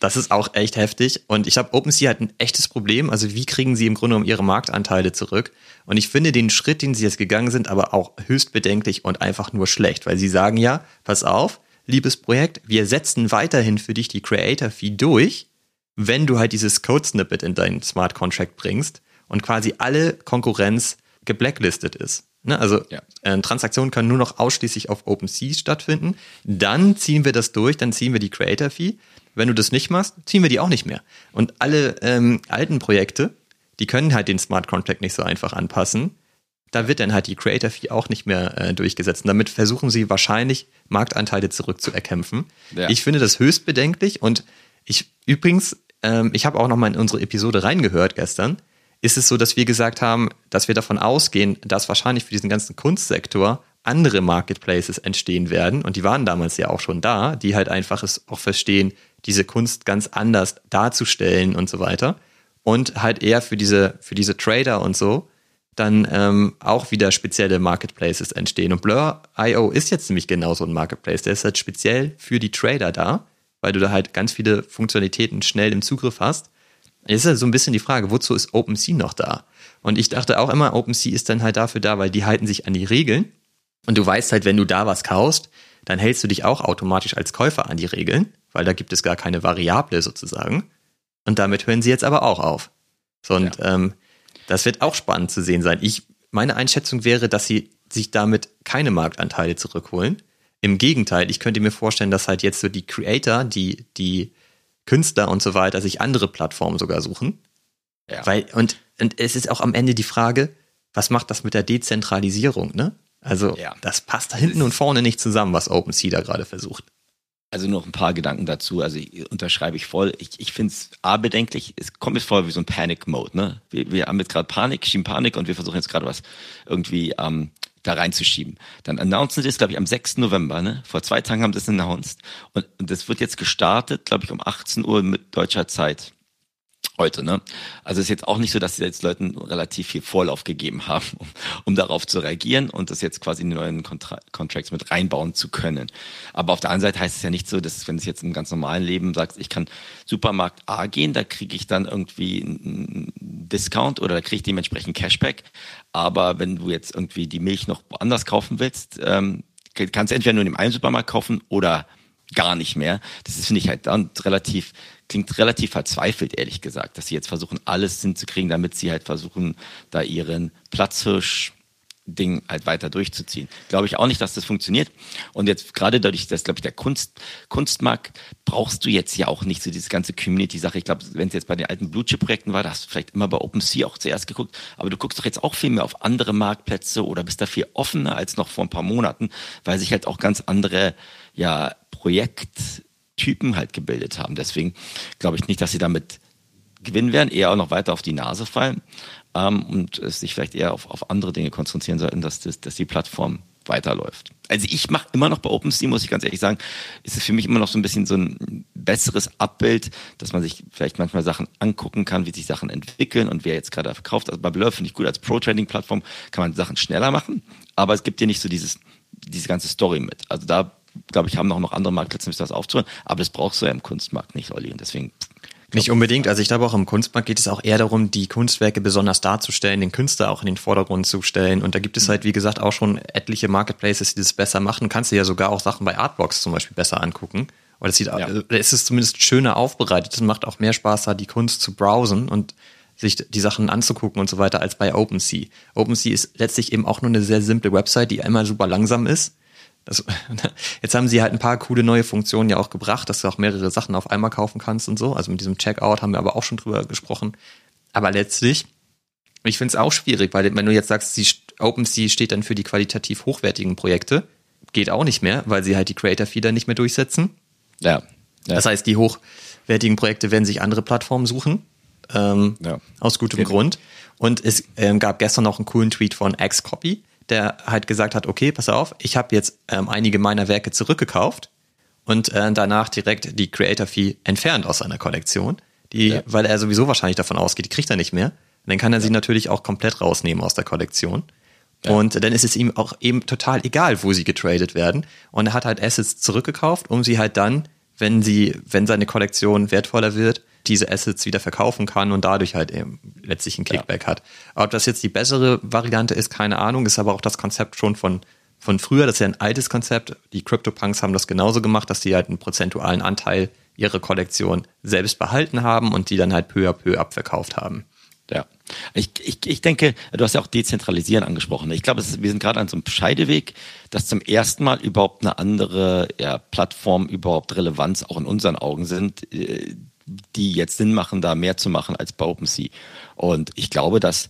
S1: Das ist auch echt heftig. Und ich glaube, OpenSea hat ein echtes Problem. Also wie kriegen sie im Grunde um ihre Marktanteile zurück? Und ich finde den Schritt, den sie jetzt gegangen sind, aber auch höchst bedenklich und einfach nur schlecht, weil sie sagen ja, pass auf, liebes Projekt, wir setzen weiterhin für dich die Creator Fee durch, wenn du halt dieses Code Snippet in deinen Smart Contract bringst und quasi alle Konkurrenz geblacklistet ist. Ne? Also ja. äh, Transaktionen können nur noch ausschließlich auf OpenSea stattfinden. Dann ziehen wir das durch, dann ziehen wir die Creator Fee. Wenn du das nicht machst, ziehen wir die auch nicht mehr. Und alle ähm, alten Projekte, die können halt den Smart Contract nicht so einfach anpassen. Da wird dann halt die Creator Fee auch nicht mehr äh, durchgesetzt. Und damit versuchen sie wahrscheinlich Marktanteile zurückzuerkämpfen. Ja. Ich finde das höchst bedenklich und ich übrigens, ähm, ich habe auch noch mal in unsere Episode reingehört gestern ist es so, dass wir gesagt haben, dass wir davon ausgehen, dass wahrscheinlich für diesen ganzen Kunstsektor andere Marketplaces entstehen werden. Und die waren damals ja auch schon da, die halt einfach es auch verstehen, diese Kunst ganz anders darzustellen und so weiter. Und halt eher für diese, für diese Trader und so dann ähm, auch wieder spezielle Marketplaces entstehen. Und Blur.io ist jetzt nämlich genau so ein Marketplace. Der ist halt speziell für die Trader da, weil du da halt ganz viele Funktionalitäten schnell im Zugriff hast. Jetzt ist ja so ein bisschen die Frage, wozu ist OpenSea noch da? Und ich dachte auch immer, OpenSea ist dann halt dafür da, weil die halten sich an die Regeln. Und du weißt halt, wenn du da was kaufst, dann hältst du dich auch automatisch als Käufer an die Regeln, weil da gibt es gar keine Variable sozusagen. Und damit hören sie jetzt aber auch auf. So, und ja. ähm, das wird auch spannend zu sehen sein. Ich, meine Einschätzung wäre, dass sie sich damit keine Marktanteile zurückholen. Im Gegenteil, ich könnte mir vorstellen, dass halt jetzt so die Creator, die, die Künstler und so weiter sich andere Plattformen sogar suchen. Ja. Weil, und, und es ist auch am Ende die Frage, was macht das mit der Dezentralisierung, ne? Also, ja. das passt da hinten und vorne nicht zusammen, was OpenSea da gerade versucht.
S2: Also noch ein paar Gedanken dazu. Also ich, unterschreibe ich voll. Ich, ich finde es A bedenklich, es kommt mir vor wie so ein Panic-Mode. Ne? Wir, wir haben jetzt gerade Panik, schieben Panik und wir versuchen jetzt gerade was irgendwie ähm, da reinzuschieben. Dann announcen sie es, glaube ich, am 6. November. Ne? Vor zwei Tagen haben sie es announced. Und, und das wird jetzt gestartet, glaube ich, um 18 Uhr mit deutscher Zeit heute. Ne? Also es ist jetzt auch nicht so, dass sie jetzt Leuten relativ viel Vorlauf gegeben haben, um, um darauf zu reagieren und das jetzt quasi in die neuen Contra Contracts mit reinbauen zu können. Aber auf der anderen Seite heißt es ja nicht so, dass wenn du jetzt im ganz normalen Leben sagst, ich kann Supermarkt A gehen, da kriege ich dann irgendwie einen Discount oder da kriege ich dementsprechend Cashback. Aber wenn du jetzt irgendwie die Milch noch woanders kaufen willst, ähm, kannst du entweder nur in dem einen Supermarkt kaufen oder gar nicht mehr. Das ist, finde ich, halt dann relativ, klingt relativ verzweifelt, ehrlich gesagt, dass sie jetzt versuchen, alles hinzukriegen, damit sie halt versuchen, da ihren Platzhirsch Ding halt weiter durchzuziehen. Glaube ich auch nicht, dass das funktioniert. Und jetzt gerade dadurch, dass, glaube ich, der Kunst, Kunstmarkt brauchst du jetzt ja auch nicht so diese ganze Community-Sache. Ich glaube, wenn es jetzt bei den alten Blue Chip-Projekten war, da hast du vielleicht immer bei OpenSea auch zuerst geguckt, aber du guckst doch jetzt auch viel mehr auf andere Marktplätze oder bist da viel offener als noch vor ein paar Monaten, weil sich halt auch ganz andere, ja, Projekttypen halt gebildet haben. Deswegen glaube ich nicht, dass sie damit gewinnen werden, eher auch noch weiter auf die Nase fallen ähm, und sich vielleicht eher auf, auf andere Dinge konzentrieren sollten, dass, das, dass die Plattform weiterläuft. Also ich mache immer noch bei OpenSea, muss ich ganz ehrlich sagen, ist es für mich immer noch so ein bisschen so ein besseres Abbild, dass man sich vielleicht manchmal Sachen angucken kann, wie sich Sachen entwickeln und wer jetzt gerade verkauft. Also bei Blur finde ich gut, als Pro-Trading-Plattform kann man Sachen schneller machen, aber es gibt dir nicht so dieses, diese ganze Story mit. Also da, glaube ich, haben auch noch andere Marktplätze, das aufzuhören, aber das brauchst du ja im Kunstmarkt nicht, Olli, und deswegen
S1: nicht unbedingt. Also ich glaube auch im Kunstmarkt geht es auch eher darum, die Kunstwerke besonders darzustellen, den Künstler auch in den Vordergrund zu stellen. Und da gibt es halt, wie gesagt, auch schon etliche Marketplaces, die das besser machen. Kannst du ja sogar auch Sachen bei Artbox zum Beispiel besser angucken. Oder es sieht, ja. Also, es ist zumindest schöner aufbereitet. Es macht auch mehr Spaß, da die Kunst zu browsen und sich die Sachen anzugucken und so weiter als bei OpenSea. OpenSea ist letztlich eben auch nur eine sehr simple Website, die einmal super langsam ist das, jetzt haben sie halt ein paar coole neue Funktionen ja auch gebracht, dass du auch mehrere Sachen auf einmal kaufen kannst und so. Also mit diesem Checkout haben wir aber auch schon drüber gesprochen. Aber letztlich, ich finde es auch schwierig, weil wenn du jetzt sagst, sie, OpenSea steht dann für die qualitativ hochwertigen Projekte, geht auch nicht mehr, weil sie halt die Creator Feeder nicht mehr durchsetzen.
S2: Ja.
S1: Ja. Das heißt, die hochwertigen Projekte werden sich andere Plattformen suchen. Ähm, ja. Aus gutem ja. Grund. Und es ähm, gab gestern noch einen coolen Tweet von Xcopy, der halt gesagt hat, okay, pass auf, ich habe jetzt ähm, einige meiner Werke zurückgekauft und äh, danach direkt die Creator Fee entfernt aus seiner Kollektion, die, ja. weil er sowieso wahrscheinlich davon ausgeht, die kriegt er nicht mehr. Und dann kann er ja. sie natürlich auch komplett rausnehmen aus der Kollektion. Ja. Und dann ist es ihm auch eben total egal, wo sie getradet werden. Und er hat halt Assets zurückgekauft, um sie halt dann, wenn sie, wenn seine Kollektion wertvoller wird, diese Assets wieder verkaufen kann und dadurch halt eben letztlich ein Kickback ja. hat. Ob das jetzt die bessere Variante ist, keine Ahnung, ist aber auch das Konzept schon von, von früher. Das ist ja ein altes Konzept. Die CryptoPunks haben das genauso gemacht, dass die halt einen prozentualen Anteil ihrer Kollektion selbst behalten haben und die dann halt peu à peu abverkauft haben.
S2: Ja. Ich, ich, ich denke, du hast ja auch Dezentralisieren angesprochen. Ich glaube, ist, wir sind gerade an so einem Scheideweg, dass zum ersten Mal überhaupt eine andere ja, Plattform überhaupt Relevanz auch in unseren Augen sind, äh, die jetzt Sinn machen, da mehr zu machen als bei OpenSea. Und ich glaube, dass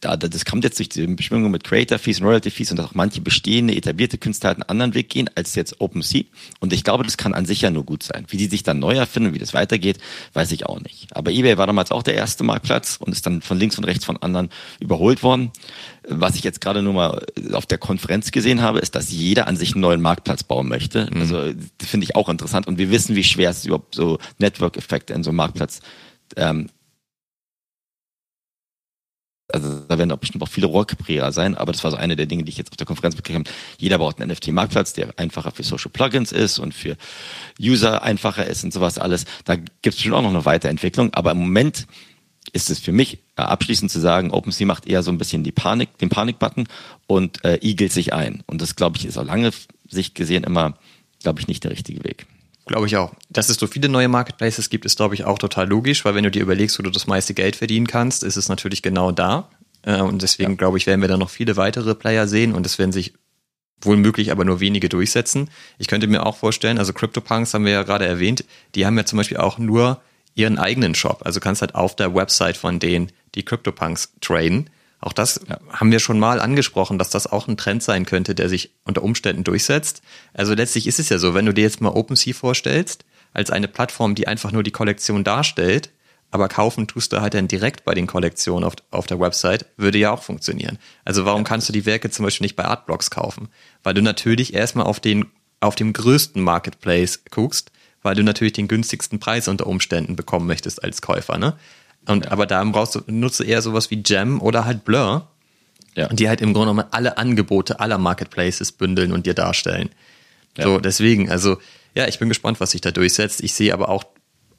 S2: da, das kommt jetzt durch die Beschwingung mit Creator Fees und Royalty Fees und dass auch manche bestehende, etablierte Künstler halt einen anderen Weg gehen als jetzt OpenSea. Und ich glaube, das kann an sich ja nur gut sein. Wie die sich dann neu erfinden, wie das weitergeht, weiß ich auch nicht. Aber eBay war damals auch der erste Marktplatz und ist dann von links und rechts von anderen überholt worden. Was ich jetzt gerade nur mal auf der Konferenz gesehen habe, ist, dass jeder an sich einen neuen Marktplatz bauen möchte. Mhm. Also finde ich auch interessant. Und wir wissen, wie schwer es ist, überhaupt so Network-Effekte in so einem Marktplatz ähm, also da werden auch bestimmt auch viele Rohrkrepierer sein, aber das war so eine der Dinge, die ich jetzt auf der Konferenz mitgekriegt habe. Jeder braucht einen NFT-Marktplatz, der einfacher für Social Plugins ist und für User einfacher ist und sowas alles. Da gibt es bestimmt auch noch eine Weiterentwicklung, aber im Moment ist es für mich äh, abschließend zu sagen, OpenSea macht eher so ein bisschen die Panik, den Panikbutton und äh, igelt sich ein. Und das, glaube ich, ist auf lange Sicht gesehen immer, glaube ich, nicht der richtige Weg.
S1: Glaube ich auch. Dass es so viele neue Marketplaces gibt, ist, glaube ich, auch total logisch, weil wenn du dir überlegst, wo du das meiste Geld verdienen kannst, ist es natürlich genau da. Äh, und deswegen, ja. glaube ich, werden wir da noch viele weitere Player sehen und es werden sich wohl möglich aber nur wenige durchsetzen. Ich könnte mir auch vorstellen, also CryptoPunks haben wir ja gerade erwähnt, die haben ja zum Beispiel auch nur ihren eigenen Shop. Also kannst halt auf der Website von denen die CryptoPunks traden. Auch das ja. haben wir schon mal angesprochen, dass das auch ein Trend sein könnte, der sich unter Umständen durchsetzt. Also letztlich ist es ja so, wenn du dir jetzt mal OpenSea vorstellst, als eine Plattform, die einfach nur die Kollektion darstellt, aber kaufen tust du halt dann direkt bei den Kollektionen auf, auf der Website, würde ja auch funktionieren. Also warum kannst du die Werke zum Beispiel nicht bei Artblocks kaufen? Weil du natürlich erstmal auf den, auf dem größten Marketplace guckst, weil du natürlich den günstigsten Preis unter Umständen bekommen möchtest als Käufer, ne? Und, ja. Aber da brauchst du, nutze eher sowas wie Gem oder halt Blur, ja. die halt im Grunde genommen alle Angebote aller Marketplaces bündeln und dir darstellen. Ja. So, deswegen, also, ja, ich bin gespannt, was sich da durchsetzt. Ich sehe aber auch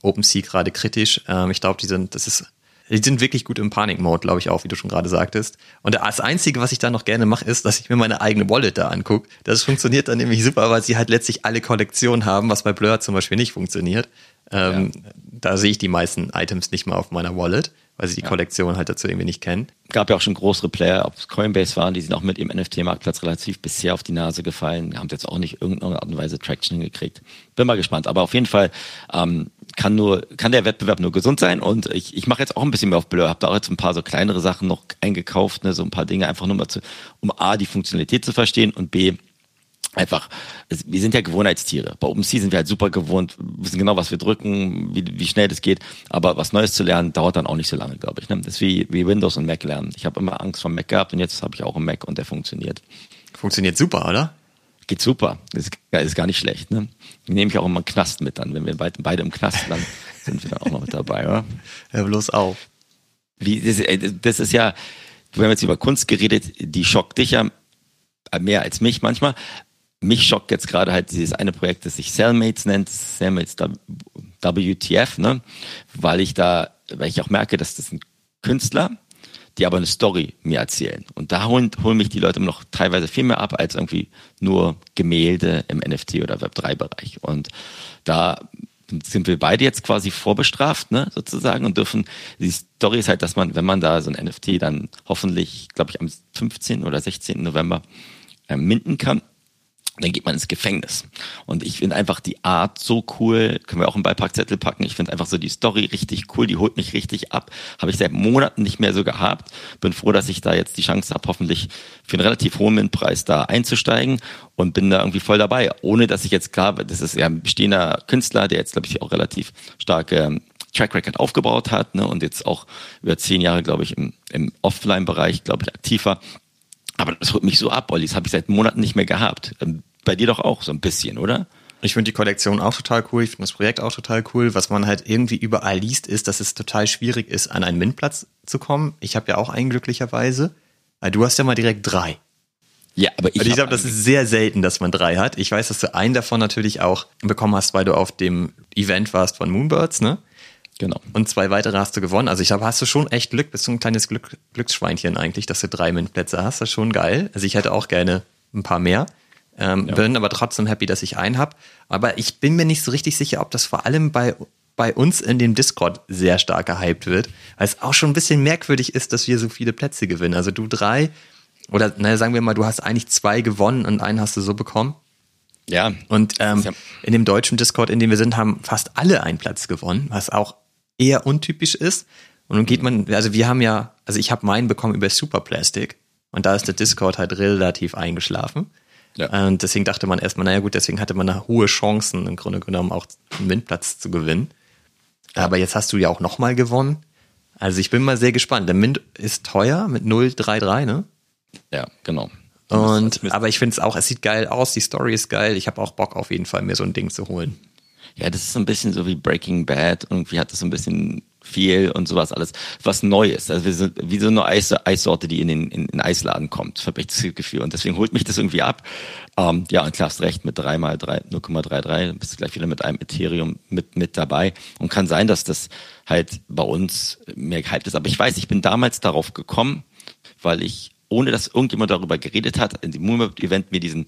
S1: OpenSea gerade kritisch. Ähm, ich glaube, die sind, das ist, die sind wirklich gut im Panic-Mode, glaube ich auch, wie du schon gerade sagtest. Und das Einzige, was ich da noch gerne mache, ist, dass ich mir meine eigene Wallet da angucke. Das funktioniert dann nämlich super, weil sie halt letztlich alle Kollektionen haben, was bei Blur zum Beispiel nicht funktioniert. Ähm, ja. Da sehe ich die meisten Items nicht mal auf meiner Wallet, weil sie die ja. Kollektion halt dazu irgendwie nicht kennen.
S2: Gab ja auch schon größere Player, ob es Coinbase waren, die sind auch mit im NFT-Marktplatz relativ bisher auf die Nase gefallen, haben jetzt auch nicht irgendeine Art und Weise Traction hingekriegt. Bin mal gespannt. Aber auf jeden Fall ähm, kann nur, kann der Wettbewerb nur gesund sein und ich, ich mache jetzt auch ein bisschen mehr auf Blur, habe da auch jetzt ein paar so kleinere Sachen noch eingekauft, ne, so ein paar Dinge einfach nur mal zu, um A, die Funktionalität zu verstehen und B, einfach, wir sind ja Gewohnheitstiere. Bei OpenSea sind wir halt super gewohnt, wissen genau, was wir drücken, wie, wie schnell das geht. Aber was Neues zu lernen, dauert dann auch nicht so lange, glaube ich. Ne? Das ist wie, wie Windows und Mac lernen. Ich habe immer Angst vor Mac gehabt und jetzt habe ich auch einen Mac und der funktioniert.
S1: Funktioniert super, oder?
S2: Geht super. Ist, ist gar nicht schlecht. Ne? Nehme ich auch immer einen Knast mit dann. Wenn wir beide, beide im Knast, dann sind wir dann auch noch mit dabei, oder?
S1: Ja, bloß auf.
S2: Wie, das, das ist ja, wir haben jetzt über Kunst geredet, die schockt dich ja mehr als mich manchmal mich schockt jetzt gerade halt dieses eine Projekt, das sich Cellmates nennt, Cellmates WTF, ne? Weil ich da, weil ich auch merke, dass das sind Künstler, die aber eine Story mir erzählen. Und da holen, holen mich die Leute noch teilweise viel mehr ab als irgendwie nur Gemälde im NFT oder Web3-Bereich. Und da sind wir beide jetzt quasi vorbestraft, ne, sozusagen, und dürfen, die Story ist halt, dass man, wenn man da so ein NFT dann hoffentlich, glaube ich, am 15. oder 16. November äh, minden kann, dann geht man ins Gefängnis. Und ich finde einfach die Art so cool, können wir auch einen Beipackzettel packen. Ich finde einfach so die Story richtig cool, die holt mich richtig ab. Habe ich seit Monaten nicht mehr so gehabt. Bin froh, dass ich da jetzt die Chance habe, hoffentlich für einen relativ hohen Mintpreis da einzusteigen und bin da irgendwie voll dabei. Ohne dass ich jetzt klar, das ist ja ein bestehender Künstler, der jetzt, glaube ich, auch relativ starke ähm, Track Record aufgebaut hat ne, und jetzt auch über zehn Jahre, glaube ich, im, im Offline-Bereich, glaube ich, aktiver aber das holt mich so ab, Olli. Das habe ich seit Monaten nicht mehr gehabt. Ähm, bei dir doch auch so ein bisschen, oder?
S1: Ich finde die Kollektion auch total cool. Ich finde das Projekt auch total cool. Was man halt irgendwie überall liest, ist, dass es total schwierig ist, an einen MINT-Platz zu kommen. Ich habe ja auch einen glücklicherweise. Du hast ja mal direkt drei.
S2: Ja, aber ich,
S1: also ich glaube, das ist sehr selten, dass man drei hat. Ich weiß, dass du einen davon natürlich auch bekommen hast, weil du auf dem Event warst von Moonbirds, ne?
S2: Genau.
S1: Und zwei weitere hast du gewonnen. Also ich glaube, hast du schon echt Glück, bist du ein kleines Glück, Glücksschweinchen eigentlich, dass du drei MINT-Plätze hast. Das ist schon geil. Also ich hätte auch gerne ein paar mehr. Ähm, ja. Bin aber trotzdem happy, dass ich einen habe. Aber ich bin mir nicht so richtig sicher, ob das vor allem bei, bei uns in dem Discord sehr stark gehypt wird. Weil es auch schon ein bisschen merkwürdig ist, dass wir so viele Plätze gewinnen. Also du drei, oder naja, sagen wir mal, du hast eigentlich zwei gewonnen und einen hast du so bekommen.
S2: Ja.
S1: Und ähm, in dem deutschen Discord, in dem wir sind, haben fast alle einen Platz gewonnen, was auch eher untypisch ist. Und dann geht man, also wir haben ja, also ich habe meinen bekommen über Superplastic und da ist der Discord halt relativ eingeschlafen. Ja. Und deswegen dachte man erstmal, naja gut, deswegen hatte man da hohe Chancen, im Grunde genommen auch einen Windplatz zu gewinnen. Aber jetzt hast du ja auch nochmal gewonnen. Also ich bin mal sehr gespannt. Der Mint ist teuer mit 033, ne?
S2: Ja, genau.
S1: Und, aber ich finde es auch, es sieht geil aus, die Story ist geil. Ich habe auch Bock auf jeden Fall, mir so ein Ding zu holen.
S2: Ja, das ist so ein bisschen so wie Breaking Bad. Irgendwie hat das so ein bisschen viel und sowas alles, was Neues. Also wir sind wie so eine Eis, Eissorte, die in den in, in Eisladen kommt, habe ich das Gefühl. Und deswegen holt mich das irgendwie ab. Ähm, ja, und klar hast recht, mit 3 mal 3, 0,33 bist du gleich wieder mit einem Ethereum mit, mit dabei. Und kann sein, dass das halt bei uns mehr gehypt ist. Aber ich weiß, ich bin damals darauf gekommen, weil ich, ohne dass irgendjemand darüber geredet hat, in dem Moonweb-Event mir diesen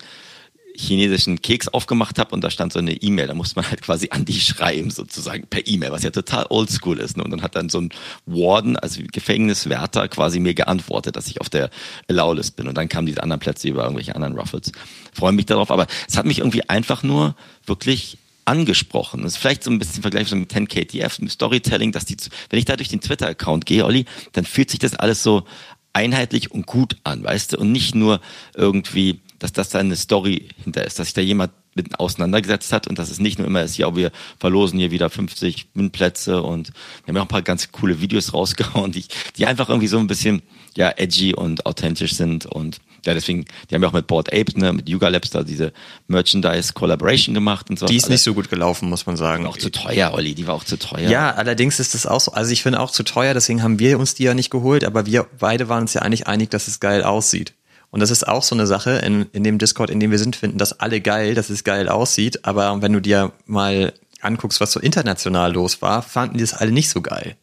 S2: chinesischen Keks aufgemacht habe und da stand so eine E-Mail, da musste man halt quasi an die schreiben sozusagen per E-Mail, was ja total oldschool ist. Ne? Und dann hat dann so ein Warden, also Gefängniswärter quasi mir geantwortet, dass ich auf der Allow-List bin und dann kamen diese anderen Plätze über irgendwelche anderen Ruffles. Freue mich darauf, aber es hat mich irgendwie einfach nur wirklich angesprochen. Das ist vielleicht so ein bisschen Vergleich mit 10KTF, mit Storytelling, dass die, wenn ich da durch den Twitter-Account gehe, Olli, dann fühlt sich das alles so einheitlich und gut an, weißt du, und nicht nur irgendwie dass das da eine Story hinter ist, dass sich da jemand mit auseinandergesetzt hat und dass es nicht nur immer ist, ja, wir verlosen hier wieder 50 Windplätze und wir haben ja auch ein paar ganz coole Videos rausgehauen, die, die einfach irgendwie so ein bisschen, ja, edgy und authentisch sind und ja, deswegen, die haben ja auch mit Board Ape, ne, mit Yuga Labs da diese Merchandise Collaboration gemacht und so.
S1: Die ist nicht so gut gelaufen, muss man sagen.
S2: Auch zu teuer, Olli, die war auch zu teuer.
S1: Ja, allerdings ist das auch so, also ich finde auch zu teuer, deswegen haben wir uns die ja nicht geholt, aber wir beide waren uns ja eigentlich einig, dass es geil aussieht. Und das ist auch so eine Sache in, in dem Discord, in dem wir sind, finden das alle geil, dass es geil aussieht. Aber wenn du dir mal anguckst, was so international los war, fanden die das alle nicht so geil.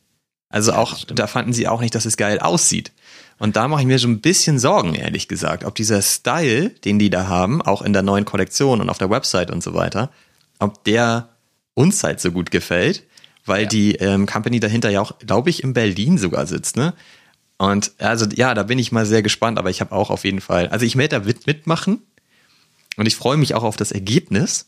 S1: Also auch, da fanden sie auch nicht, dass es geil aussieht. Und da mache ich mir so ein bisschen Sorgen, ehrlich gesagt, ob dieser Style, den die da haben, auch in der neuen Kollektion und auf der Website und so weiter, ob der uns halt so gut gefällt, weil ja. die ähm, Company dahinter ja auch, glaube ich, in Berlin sogar sitzt, ne? Und also ja, da bin ich mal sehr gespannt, aber ich habe auch auf jeden Fall, also ich werde da mitmachen und ich freue mich auch auf das Ergebnis.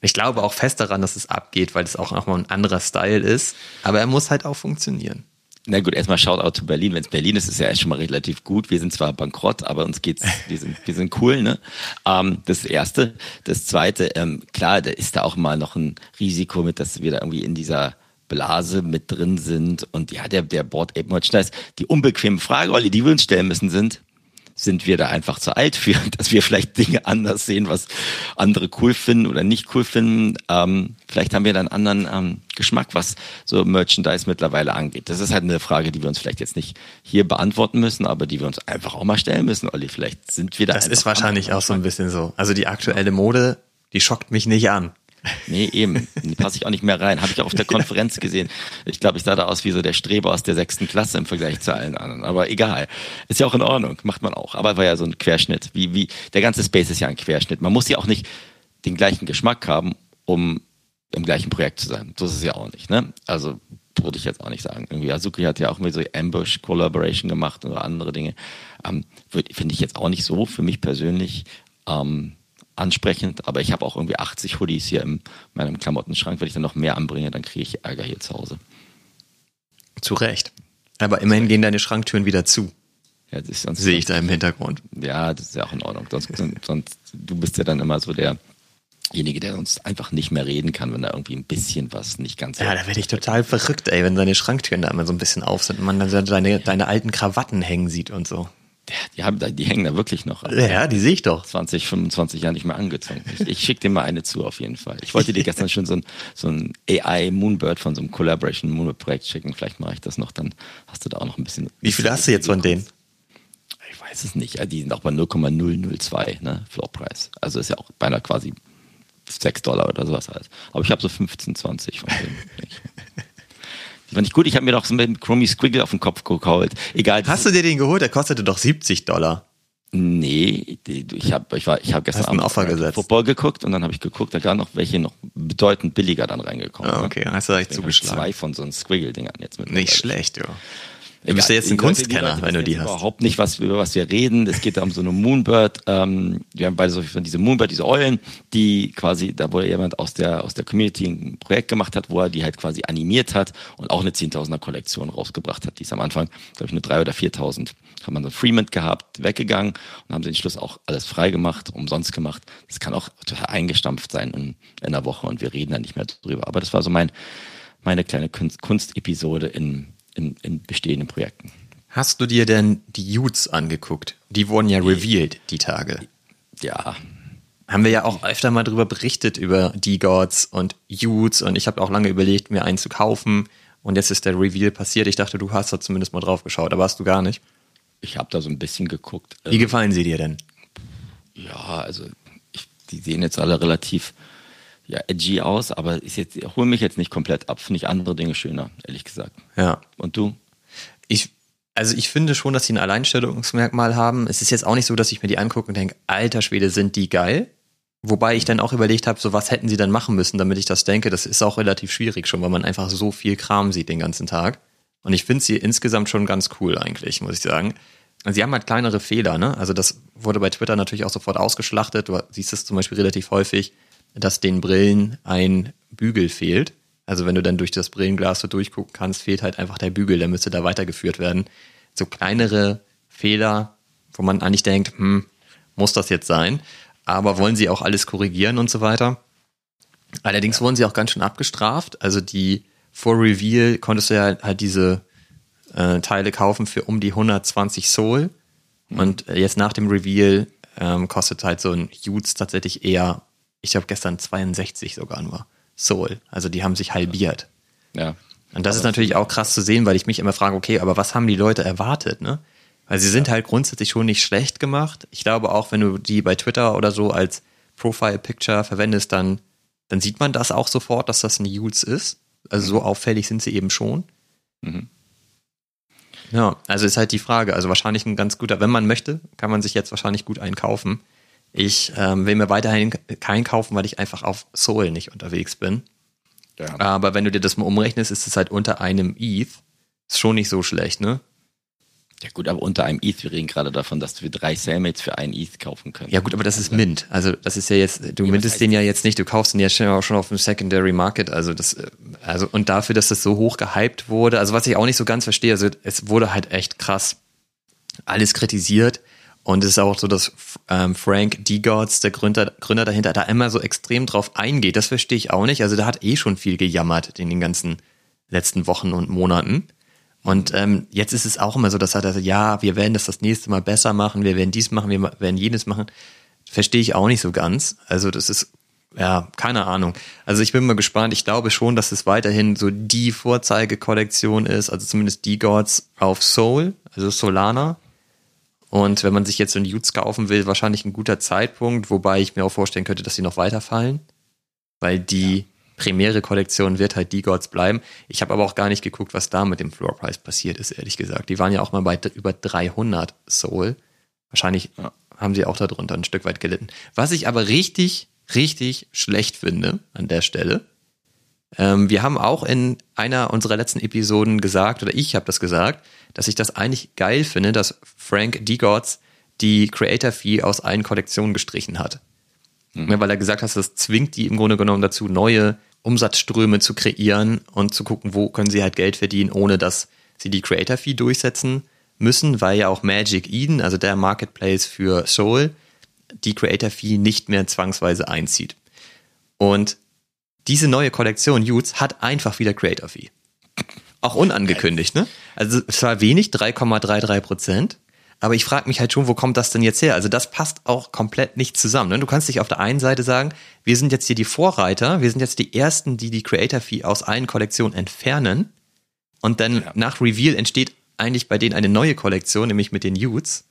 S1: Ich glaube auch fest daran, dass es abgeht, weil es auch nochmal ein anderer Style ist. Aber er muss halt auch funktionieren.
S2: Na gut, erstmal Shoutout zu Berlin. Wenn es Berlin ist, ist ja schon mal relativ gut. Wir sind zwar bankrott, aber uns geht's, wir sind, wir sind cool, ne? Ähm, das erste. Das zweite, ähm, klar, da ist da auch mal noch ein Risiko mit, dass wir da irgendwie in dieser Blase mit drin sind. Und ja, der, der Board Ape Merchandise, die unbequeme Frage, Olli, die wir uns stellen müssen, sind, sind wir da einfach zu alt für, dass wir vielleicht Dinge anders sehen, was andere cool finden oder nicht cool finden. Ähm, vielleicht haben wir dann einen anderen ähm, Geschmack, was so Merchandise mittlerweile angeht. Das ist halt eine Frage, die wir uns vielleicht jetzt nicht hier beantworten müssen, aber die wir uns einfach auch mal stellen müssen, Olli. Vielleicht sind wir da.
S1: Das ist wahrscheinlich auch so ein bisschen so. Also die aktuelle Mode, die schockt mich nicht an.
S2: Nee, eben. Passe ich auch nicht mehr rein. Habe ich auch auf der Konferenz gesehen. Ich glaube, ich sah da aus wie so der Streber aus der sechsten Klasse im Vergleich zu allen anderen. Aber egal. Ist ja auch in Ordnung. Macht man auch. Aber war ja so ein Querschnitt. Wie, wie, der ganze Space ist ja ein Querschnitt. Man muss ja auch nicht den gleichen Geschmack haben, um im gleichen Projekt zu sein. So ist ja auch nicht, ne? Also, würde ich jetzt auch nicht sagen. Irgendwie Azuki hat ja auch mit so Ambush Collaboration gemacht oder andere Dinge. Ähm, Finde ich jetzt auch nicht so für mich persönlich. Ähm, ansprechend, aber ich habe auch irgendwie 80 Hoodies hier in meinem Klamottenschrank. Wenn ich dann noch mehr anbringe, dann kriege ich Ärger hier zu Hause.
S1: Zu Recht. Aber immerhin gehen deine Schranktüren wieder zu.
S2: Ja, sonst
S1: Sehe ich da im Hintergrund.
S2: Ja, das ist ja auch in Ordnung. Sonst, sonst, du bist ja dann immer so derjenige, der uns einfach nicht mehr reden kann, wenn da irgendwie ein bisschen was nicht ganz.
S1: Ja, da werde ich total verrückt, ey, wenn deine Schranktüren da immer so ein bisschen auf sind und man dann so deine, deine alten Krawatten hängen sieht und so.
S2: Die, haben, die hängen da wirklich noch.
S1: Also ja, die sehe ich doch.
S2: 20, 25 Jahre nicht mehr angezogen. Ich, ich schicke dir mal eine zu, auf jeden Fall. Ich wollte dir gestern schon so ein, so ein AI Moonbird von so einem Collaboration Moonbird Projekt schicken. Vielleicht mache ich das noch, dann hast du da auch noch ein bisschen.
S1: Wie viele hast du jetzt von denen?
S2: Ich weiß es nicht. Die sind auch bei 0,002, ne, Floorpreis. Also ist ja auch beinahe quasi 6 Dollar oder sowas halt. Aber ich habe so 15, 20 von denen. Fand ich gut. Ich habe mir doch so mit Chromie Squiggle auf den Kopf geholt. Egal.
S1: Hast du dir den geholt? Der kostete doch 70 Dollar.
S2: Nee, ich habe ich war, ich hab gestern
S1: Abend Offer gesetzt.
S2: Football geguckt und dann habe ich geguckt, da waren noch welche noch bedeutend billiger dann reingekommen.
S1: Ah, okay, hast du echt zugeschlagen.
S2: Zwei von so einen Squiggle-Dingern jetzt mit.
S1: Nicht schlecht, ja. Du bist ja jetzt ein Kunstkenner, wenn du die hast.
S2: Überhaupt nicht, was, über was wir reden. Es geht da um so eine Moonbird. Ähm, wir haben beide so von diese Moonbird, diese Eulen, die quasi, da wo jemand aus der, aus der Community ein Projekt gemacht hat, wo er die halt quasi animiert hat und auch eine 10.000er Kollektion rausgebracht hat. Die ist am Anfang, glaube ich, eine 3.000 oder 4.000. Hat man so ein Freemint gehabt, weggegangen und haben den Schluss auch alles frei gemacht, umsonst gemacht. Das kann auch total eingestampft sein in, in einer Woche und wir reden da nicht mehr drüber. Aber das war so mein, meine kleine Kunst, Kunstepisode in, in, in bestehenden Projekten.
S1: Hast du dir denn die Utes angeguckt? Die wurden ja revealed, die Tage.
S2: Ja.
S1: Haben wir ja auch öfter mal drüber berichtet, über D-Gods und Utes und ich habe auch lange überlegt, mir einen zu kaufen und jetzt ist der Reveal passiert. Ich dachte, du hast da zumindest mal drauf geschaut, aber hast du gar nicht.
S2: Ich habe da so ein bisschen geguckt.
S1: Wie gefallen sie dir denn?
S2: Ja, also ich, die sehen jetzt alle relativ ja, edgy aus, aber ich jetzt, hole mich jetzt nicht komplett ab, finde ich andere Dinge schöner, ehrlich gesagt.
S1: Ja.
S2: Und du?
S1: Ich, also ich finde schon, dass sie ein Alleinstellungsmerkmal haben. Es ist jetzt auch nicht so, dass ich mir die angucke und denke, alter Schwede, sind die geil. Wobei ich dann auch überlegt habe, so was hätten sie dann machen müssen, damit ich das denke. Das ist auch relativ schwierig schon, weil man einfach so viel Kram sieht den ganzen Tag. Und ich finde sie insgesamt schon ganz cool eigentlich, muss ich sagen. Sie haben halt kleinere Fehler, ne? Also das wurde bei Twitter natürlich auch sofort ausgeschlachtet. Du siehst es zum Beispiel relativ häufig, dass den Brillen ein Bügel fehlt. Also wenn du dann durch das Brillenglas so durchgucken kannst, fehlt halt einfach der Bügel, der müsste da weitergeführt werden. So kleinere Fehler, wo man eigentlich denkt, hm, muss das jetzt sein? Aber wollen sie auch alles korrigieren und so weiter? Allerdings wurden sie auch ganz schön abgestraft. Also die vor Reveal konntest du ja halt diese äh, Teile kaufen für um die 120 Soul. Und jetzt nach dem Reveal ähm, kostet halt so ein Utes tatsächlich eher ich glaube gestern 62 sogar nur Soul. Also die haben sich halbiert.
S2: Ja.
S1: Und das ist natürlich auch krass zu sehen, weil ich mich immer frage, okay, aber was haben die Leute erwartet, ne? Weil sie sind halt grundsätzlich schon nicht schlecht gemacht. Ich glaube auch, wenn du die bei Twitter oder so als Profile Picture verwendest, dann, dann sieht man das auch sofort, dass das ein Utes ist. Also so auffällig sind sie eben schon.
S2: Mhm.
S1: Ja, also ist halt die Frage. Also wahrscheinlich ein ganz guter, wenn man möchte, kann man sich jetzt wahrscheinlich gut einkaufen. Ich ähm, will mir weiterhin keinen kaufen, weil ich einfach auf Soul nicht unterwegs bin.
S2: Ja.
S1: Aber wenn du dir das mal umrechnest, ist es halt unter einem ETH. Ist schon nicht so schlecht, ne?
S2: Ja gut, aber unter einem ETH, wir reden gerade davon, dass wir drei Cellmates für einen ETH kaufen können.
S1: Ja gut, aber das ist Mint. Also das ist ja jetzt, du ja, mintest den ja jetzt nicht, du kaufst den ja schon auf dem Secondary Market. Also das, äh, also und dafür, dass das so hoch gehypt wurde, also was ich auch nicht so ganz verstehe, also es wurde halt echt krass alles kritisiert. Und es ist auch so, dass ähm, Frank D. Gods, der Gründer, Gründer dahinter, da immer so extrem drauf eingeht. Das verstehe ich auch nicht. Also der hat eh schon viel gejammert in den ganzen letzten Wochen und Monaten. Und ähm, jetzt ist es auch immer so, dass er sagt, ja, wir werden das das nächste Mal besser machen, wir werden dies machen, wir werden jenes machen. Verstehe ich auch nicht so ganz. Also das ist, ja, keine Ahnung. Also ich bin mal gespannt. Ich glaube schon, dass es weiterhin so die Vorzeigekollektion ist, also zumindest die Gods auf Soul, also Solana. Und wenn man sich jetzt so einen Utes kaufen will, wahrscheinlich ein guter Zeitpunkt, wobei ich mir auch vorstellen könnte, dass sie noch weiterfallen. Weil die ja. primäre Kollektion wird halt die Gods bleiben. Ich habe aber auch gar nicht geguckt, was da mit dem Floor Price passiert ist, ehrlich gesagt. Die waren ja auch mal bei über 300 Soul. Wahrscheinlich ja. haben sie auch darunter ein Stück weit gelitten. Was ich aber richtig, richtig schlecht finde an der Stelle. Ähm, wir haben auch in einer unserer letzten Episoden gesagt, oder ich habe das gesagt, dass ich das eigentlich geil finde, dass Frank D. Gods die Creator Fee aus allen Kollektionen gestrichen hat. Mhm. Weil er gesagt hat, das zwingt die im Grunde genommen dazu, neue Umsatzströme zu kreieren und zu gucken, wo können sie halt Geld verdienen, ohne dass sie die Creator Fee durchsetzen müssen, weil ja auch Magic Eden, also der Marketplace für Soul, die Creator Fee nicht mehr zwangsweise einzieht. Und diese neue Kollektion Utes hat einfach wieder Creator Fee. Auch unangekündigt, ne? Also es war wenig, 3,33 Prozent. Aber ich frage mich halt schon, wo kommt das denn jetzt her? Also das passt auch komplett nicht zusammen. Ne? Du kannst dich auf der einen Seite sagen, wir sind jetzt hier die Vorreiter, wir sind jetzt die Ersten, die die Creator Fee aus allen Kollektionen entfernen. Und dann ja. nach Reveal entsteht eigentlich bei denen eine neue Kollektion, nämlich mit den Utes.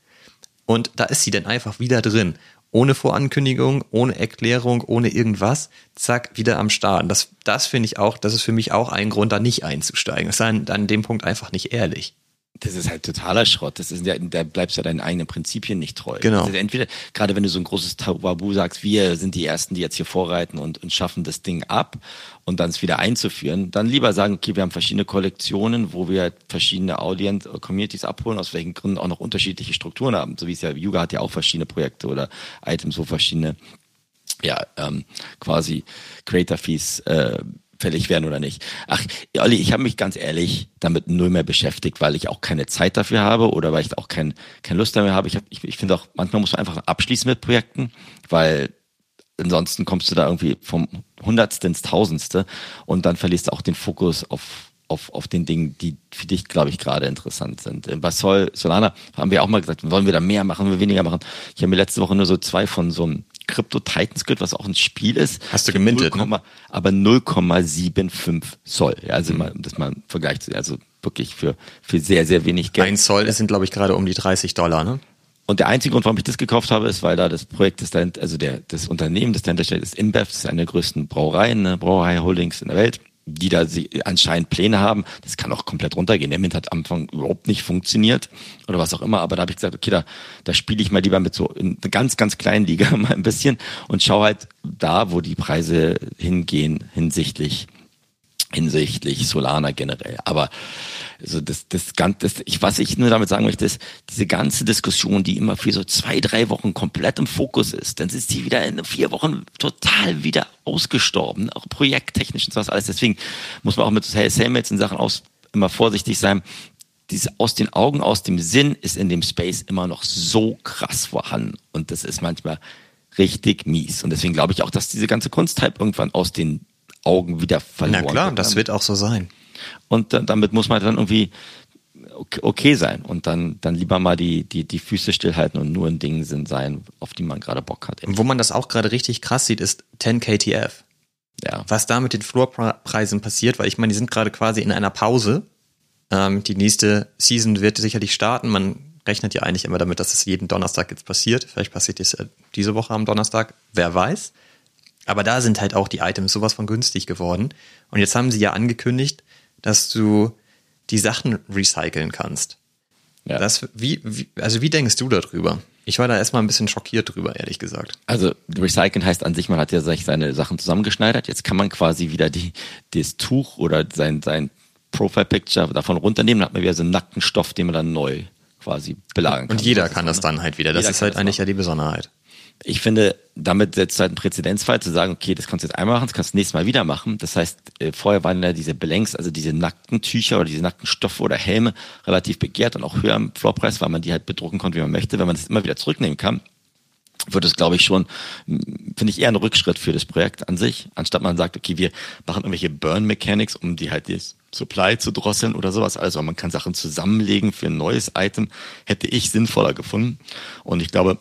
S1: Und da ist sie dann einfach wieder drin. Ohne Vorankündigung, ohne Erklärung, ohne irgendwas. Zack, wieder am Start. Das, das finde ich auch, das ist für mich auch ein Grund, da nicht einzusteigen. Das ist an, an dem Punkt einfach nicht ehrlich.
S2: Das ist halt totaler Schrott. Das ist ja, da bleibst du ja deinen eigenen Prinzipien nicht treu.
S1: Genau.
S2: Also entweder, gerade wenn du so ein großes Tabu sagst, wir sind die Ersten, die jetzt hier vorreiten und, und schaffen das Ding ab und dann es wieder einzuführen, dann lieber sagen, okay, wir haben verschiedene Kollektionen, wo wir verschiedene Audience äh, Communities abholen, aus welchen Gründen auch noch unterschiedliche Strukturen haben. So wie es ja, Yuga hat ja auch verschiedene Projekte oder Items, wo verschiedene, ja, ähm, quasi Creator Fees, äh, fällig werden oder nicht. Ach, Olli, ich habe mich ganz ehrlich damit null mehr beschäftigt, weil ich auch keine Zeit dafür habe oder weil ich auch kein, keine Lust mehr habe. Ich, hab, ich, ich finde auch, manchmal muss man einfach abschließen mit Projekten, weil ansonsten kommst du da irgendwie vom Hundertste ins Tausendste und dann verlierst du auch den Fokus auf auf, auf den Dingen, die für dich, glaube ich, gerade interessant sind. Bei Sol, Solana haben wir auch mal gesagt, wollen wir da mehr machen, wollen wir weniger machen. Ich habe mir letzte Woche nur so zwei von so einem Crypto Titans gehört, was auch ein Spiel ist.
S1: Hast du gemintet, 0,
S2: ne? Aber 0,75 Zoll. Ja, also mhm. mal, das mal im Vergleich zu, also wirklich für, für sehr, sehr wenig Geld.
S1: Ein Zoll sind, glaube ich, gerade um die 30 Dollar, ne?
S2: Und der einzige Grund, warum ich das gekauft habe, ist, weil da das Projekt ist, also der, das Unternehmen, das dahinter steht, ist InBev, das ist eine der größten Brauereien, ne, Brauerei-Holdings in der Welt die da anscheinend Pläne haben. Das kann auch komplett runtergehen. Der Mint hat am Anfang überhaupt nicht funktioniert oder was auch immer. Aber da habe ich gesagt, okay, da, da spiele ich mal lieber mit so in einer ganz, ganz kleinen Liga mal ein bisschen und schaue halt da, wo die Preise hingehen hinsichtlich hinsichtlich Solana generell. Aber also das, das Ganze, das, ich, was ich nur damit sagen möchte, ist, diese ganze Diskussion, die immer für so zwei, drei Wochen komplett im Fokus ist, dann ist sie wieder in vier Wochen total wieder ausgestorben, auch projekttechnisch und sowas alles. Deswegen muss man auch mit Sales in Sachen aus immer vorsichtig sein. Diese aus den Augen, aus dem Sinn ist in dem Space immer noch so krass vorhanden. Und das ist manchmal richtig mies. Und deswegen glaube ich auch, dass diese ganze Kunsttype irgendwann aus den Augen wieder verloren.
S1: Na klar, das wird auch so sein.
S2: Und dann, damit muss man dann irgendwie okay sein und dann, dann lieber mal die, die, die Füße stillhalten und nur in Dingen sind sein, auf die man gerade Bock hat.
S1: Wo man das auch gerade richtig krass sieht, ist 10 KTF. Ja. Was da mit den Floorpreisen passiert, weil ich meine, die sind gerade quasi in einer Pause. Ähm, die nächste Season wird sicherlich starten. Man rechnet ja eigentlich immer damit, dass es jeden Donnerstag jetzt passiert. Vielleicht passiert es diese Woche am Donnerstag. Wer weiß. Aber da sind halt auch die Items sowas von günstig geworden. Und jetzt haben sie ja angekündigt, dass du die Sachen recyceln kannst. Ja. Das, wie, wie, also wie denkst du darüber? Ich war da erstmal ein bisschen schockiert drüber, ehrlich gesagt.
S2: Also recyceln heißt an sich, man hat ja seine Sachen zusammengeschneidert. Jetzt kann man quasi wieder die, das Tuch oder sein, sein Profile-Picture davon runternehmen. Dann hat man wieder so einen nackten Stoff, den man dann neu quasi belagern kann.
S1: Und jeder kann das dann halt wieder. Das ist halt eigentlich machen. ja die Besonderheit
S2: ich finde, damit setzt du halt einen Präzedenzfall zu sagen, okay, das kannst du jetzt einmal machen, das kannst du nächstes Mal wieder machen. Das heißt, äh, vorher waren ja diese Blanks, also diese nackten Tücher oder diese nackten Stoffe oder Helme relativ begehrt und auch höher im Floorpreis, weil man die halt bedrucken konnte, wie man möchte. Wenn man das immer wieder zurücknehmen kann, wird es, glaube ich, schon, finde ich, eher ein Rückschritt für das Projekt an sich, anstatt man sagt, okay, wir machen irgendwelche Burn Mechanics, um die halt das Supply zu drosseln oder sowas. Also man kann Sachen zusammenlegen für ein neues Item, hätte ich sinnvoller gefunden. Und ich glaube,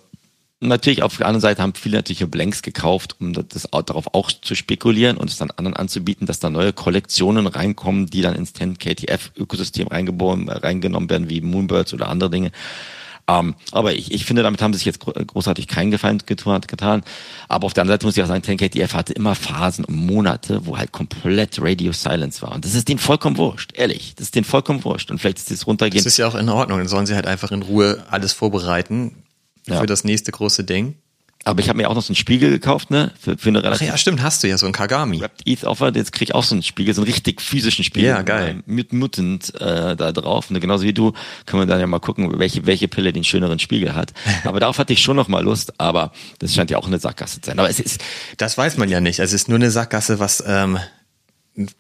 S2: natürlich auf der anderen Seite haben viele natürlich Blanks gekauft, um das darauf auch zu spekulieren und es dann anderen anzubieten, dass da neue Kollektionen reinkommen, die dann ins 10 KTF-Ökosystem reingenommen werden, wie Moonbirds oder andere Dinge. Ähm, aber ich, ich finde, damit haben sie sich jetzt großartig keinen Gefallen getan. Aber auf der anderen Seite muss ich auch sagen, 10KTF hatte immer Phasen und Monate, wo halt komplett Radio Silence war. Und das ist denen vollkommen wurscht, ehrlich. Das ist denen vollkommen wurscht. Und vielleicht ist das runtergehen.
S1: Das ist ja auch in Ordnung. Dann sollen sie halt einfach in Ruhe alles vorbereiten ja. für das nächste große Ding.
S2: Aber ich habe mir auch noch so einen Spiegel gekauft, ne? Für, für eine relativ
S1: Ach ja, stimmt, hast du ja so ein Kagami.
S2: Wrapped ETH Offer. Jetzt krieg ich auch so einen Spiegel, so einen richtig physischen Spiegel.
S1: Ja, geil.
S2: Mit Mutant äh, da drauf. Und genauso wie du, können wir dann ja mal gucken, welche, welche Pille den schöneren Spiegel hat. Aber darauf hatte ich schon noch mal Lust, aber das scheint ja auch eine Sackgasse zu sein. Aber es ist.
S1: Das weiß man ja nicht. Es ist nur eine Sackgasse, was ähm,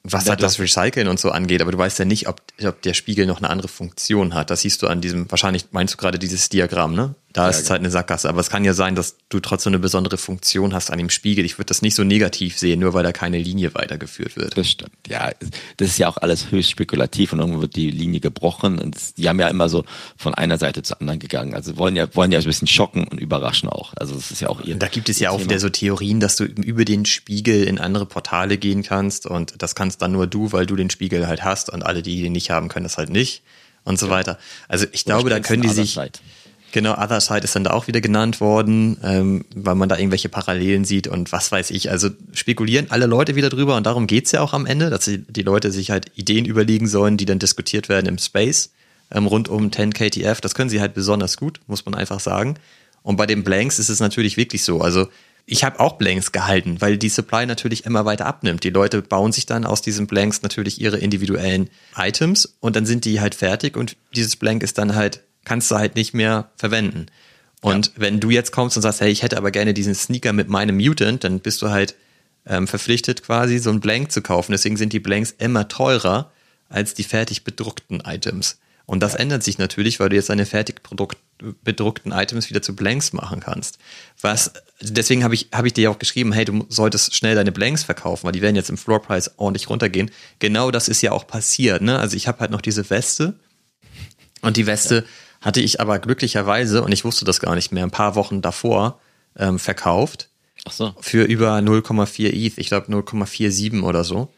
S1: was halt das Recyceln und so angeht, aber du weißt ja nicht, ob, ob der Spiegel noch eine andere Funktion hat. Das siehst du an diesem, wahrscheinlich meinst du gerade dieses Diagramm, ne? Da ja, ist es halt eine Sackgasse. Aber es kann ja sein, dass du trotzdem eine besondere Funktion hast an dem Spiegel. Ich würde das nicht so negativ sehen, nur weil da keine Linie weitergeführt wird.
S2: Das stimmt. Ja, das ist ja auch alles höchst spekulativ und irgendwo wird die Linie gebrochen. Und die haben ja immer so von einer Seite zur anderen gegangen. Also wollen ja, wollen ja ein bisschen schocken und überraschen auch. Also das ist ja auch ihr.
S1: Da gibt es ja auch wieder so Theorien, dass du über den Spiegel in andere Portale gehen kannst und das kannst dann nur du, weil du den Spiegel halt hast und alle, die ihn nicht haben, können das halt nicht und so ja. weiter. Also ich glaube, da können die sich. Side Genau, Other Side ist dann da auch wieder genannt worden, ähm, weil man da irgendwelche Parallelen sieht und was weiß ich. Also spekulieren alle Leute wieder drüber und darum geht's ja auch am Ende, dass die Leute sich halt Ideen überlegen sollen, die dann diskutiert werden im Space ähm, rund um 10KTF. Das können sie halt besonders gut, muss man einfach sagen. Und bei den Blanks ist es natürlich wirklich so. Also ich habe auch Blanks gehalten, weil die Supply natürlich immer weiter abnimmt. Die Leute bauen sich dann aus diesen Blanks natürlich ihre individuellen Items und dann sind die halt fertig und dieses Blank ist dann halt kannst du halt nicht mehr verwenden. Und ja. wenn du jetzt kommst und sagst, hey, ich hätte aber gerne diesen Sneaker mit meinem Mutant, dann bist du halt ähm, verpflichtet quasi so ein Blank zu kaufen. Deswegen sind die Blanks immer teurer als die fertig bedruckten Items. Und das ja. ändert sich natürlich, weil du jetzt deine fertig bedruckten Items wieder zu Blanks machen kannst. Was, deswegen habe ich, habe ich dir ja auch geschrieben, hey, du solltest schnell deine Blanks verkaufen, weil die werden jetzt im Floorpreis ordentlich runtergehen. Genau das ist ja auch passiert, ne? Also ich habe halt noch diese Weste und die Weste ja hatte ich aber glücklicherweise, und ich wusste das gar nicht mehr, ein paar Wochen davor ähm, verkauft. Ach so. Für über 0,4 ETH, ich glaube 0,47 oder so.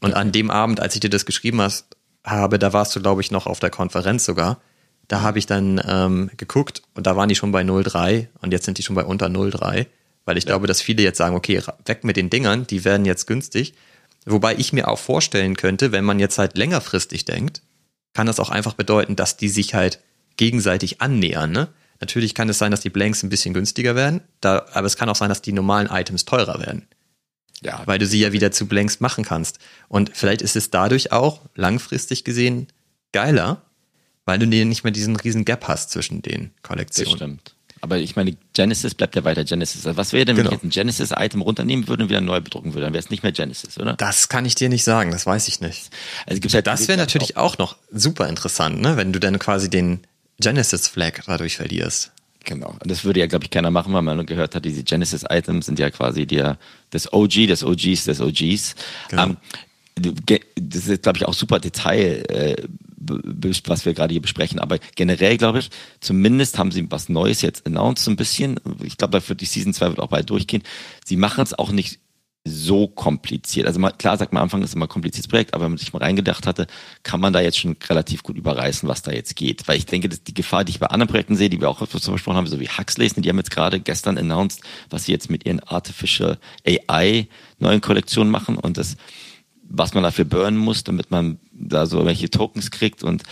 S1: Und okay. an dem Abend, als ich dir das geschrieben hast, habe, da warst du, glaube ich, noch auf der Konferenz sogar. Da habe ich dann ähm, geguckt und da waren die schon bei 0,3 und jetzt sind die schon bei unter 0,3. Weil ich ja. glaube, dass viele jetzt sagen, okay, weg mit den Dingern, die werden jetzt günstig. Wobei ich mir auch vorstellen könnte, wenn man jetzt halt längerfristig denkt, kann das auch einfach bedeuten, dass die sich halt gegenseitig annähern. Ne? Natürlich kann es sein, dass die Blanks ein bisschen günstiger werden, da, aber es kann auch sein, dass die normalen Items teurer werden. Ja. Weil du sie ja wieder zu Blanks machen kannst. Und vielleicht ist es dadurch auch langfristig gesehen geiler, weil du nicht mehr diesen riesen Gap hast zwischen den Kollektionen. Das
S2: stimmt. Aber ich meine, Genesis bleibt ja weiter Genesis. Also was wäre denn, wenn genau. ich jetzt ein Genesis-Item runternehmen würde und wieder neu bedrucken würde? Dann wäre es nicht mehr Genesis, oder?
S1: Das kann ich dir nicht sagen, das weiß ich nicht. Also gibt's halt das wäre natürlich auch noch super interessant, ne? wenn du dann quasi den Genesis Flag dadurch verlierst.
S2: Genau. Und das würde ja, glaube ich, keiner machen, weil man nur gehört hat, diese Genesis-Items sind ja quasi der, das OG, des OGs, des OGs. Genau. Ähm, das ist, glaube ich, auch super Detail, äh, was wir gerade hier besprechen. Aber generell, glaube ich, zumindest haben sie was Neues jetzt announced, so ein bisschen. Ich glaube, dafür die Season 2 wird auch bald durchgehen. Sie machen es auch nicht so kompliziert. Also mal, klar sagt man am Anfang, das ist immer ein kompliziertes Projekt, aber wenn man sich mal reingedacht hatte, kann man da jetzt schon relativ gut überreißen, was da jetzt geht. Weil ich denke, dass die Gefahr, die ich bei anderen Projekten sehe, die wir auch zum besprochen haben, so wie Huxleys, die haben jetzt gerade gestern announced, was sie jetzt mit ihren Artificial AI neuen Kollektionen machen und das, was man dafür burnen muss, damit man da so welche Tokens kriegt und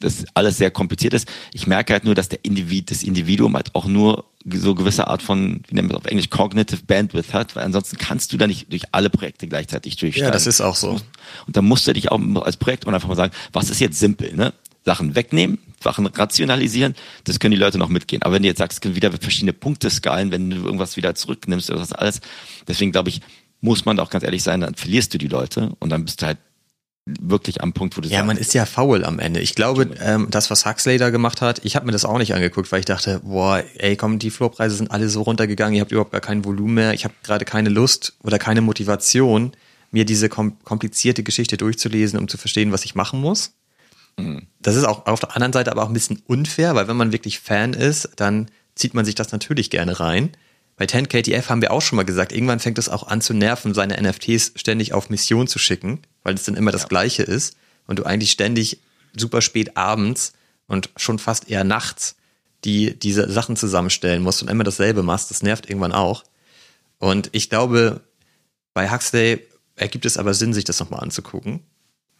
S2: das alles sehr kompliziert ist. Ich merke halt nur, dass der Individ, das Individuum halt auch nur so gewisse Art von, wie nennt man das auf Englisch, Cognitive Bandwidth hat, weil ansonsten kannst du da nicht durch alle Projekte gleichzeitig durchsteigen.
S1: Ja, das ist auch so.
S2: Und da musst du dich auch als Projekt und einfach mal sagen, was ist jetzt simpel, ne? Sachen wegnehmen, Sachen rationalisieren, das können die Leute noch mitgehen. Aber wenn du jetzt sagst, es können wieder verschiedene Punkte skalen, wenn du irgendwas wieder zurücknimmst oder das alles, deswegen glaube ich, muss man auch ganz ehrlich sein, dann verlierst du die Leute und dann bist du halt wirklich am Punkt, wo du
S1: Ja, man ist ja faul am Ende. Ich glaube, ähm, das, was Huxley da gemacht hat, ich habe mir das auch nicht angeguckt, weil ich dachte, boah, ey, komm, die Floorpreise sind alle so runtergegangen, ihr habt überhaupt gar kein Volumen mehr, ich habe gerade keine Lust oder keine Motivation, mir diese kom komplizierte Geschichte durchzulesen, um zu verstehen, was ich machen muss. Mhm. Das ist auch auf der anderen Seite aber auch ein bisschen unfair, weil wenn man wirklich Fan ist, dann zieht man sich das natürlich gerne rein. Bei 10KTF haben wir auch schon mal gesagt, irgendwann fängt es auch an zu nerven, seine NFTs ständig auf Mission zu schicken, weil es dann immer das Gleiche ist und du eigentlich ständig super spät abends und schon fast eher nachts die diese Sachen zusammenstellen musst und immer dasselbe machst. Das nervt irgendwann auch. Und ich glaube, bei Huxley ergibt es aber Sinn, sich das nochmal anzugucken.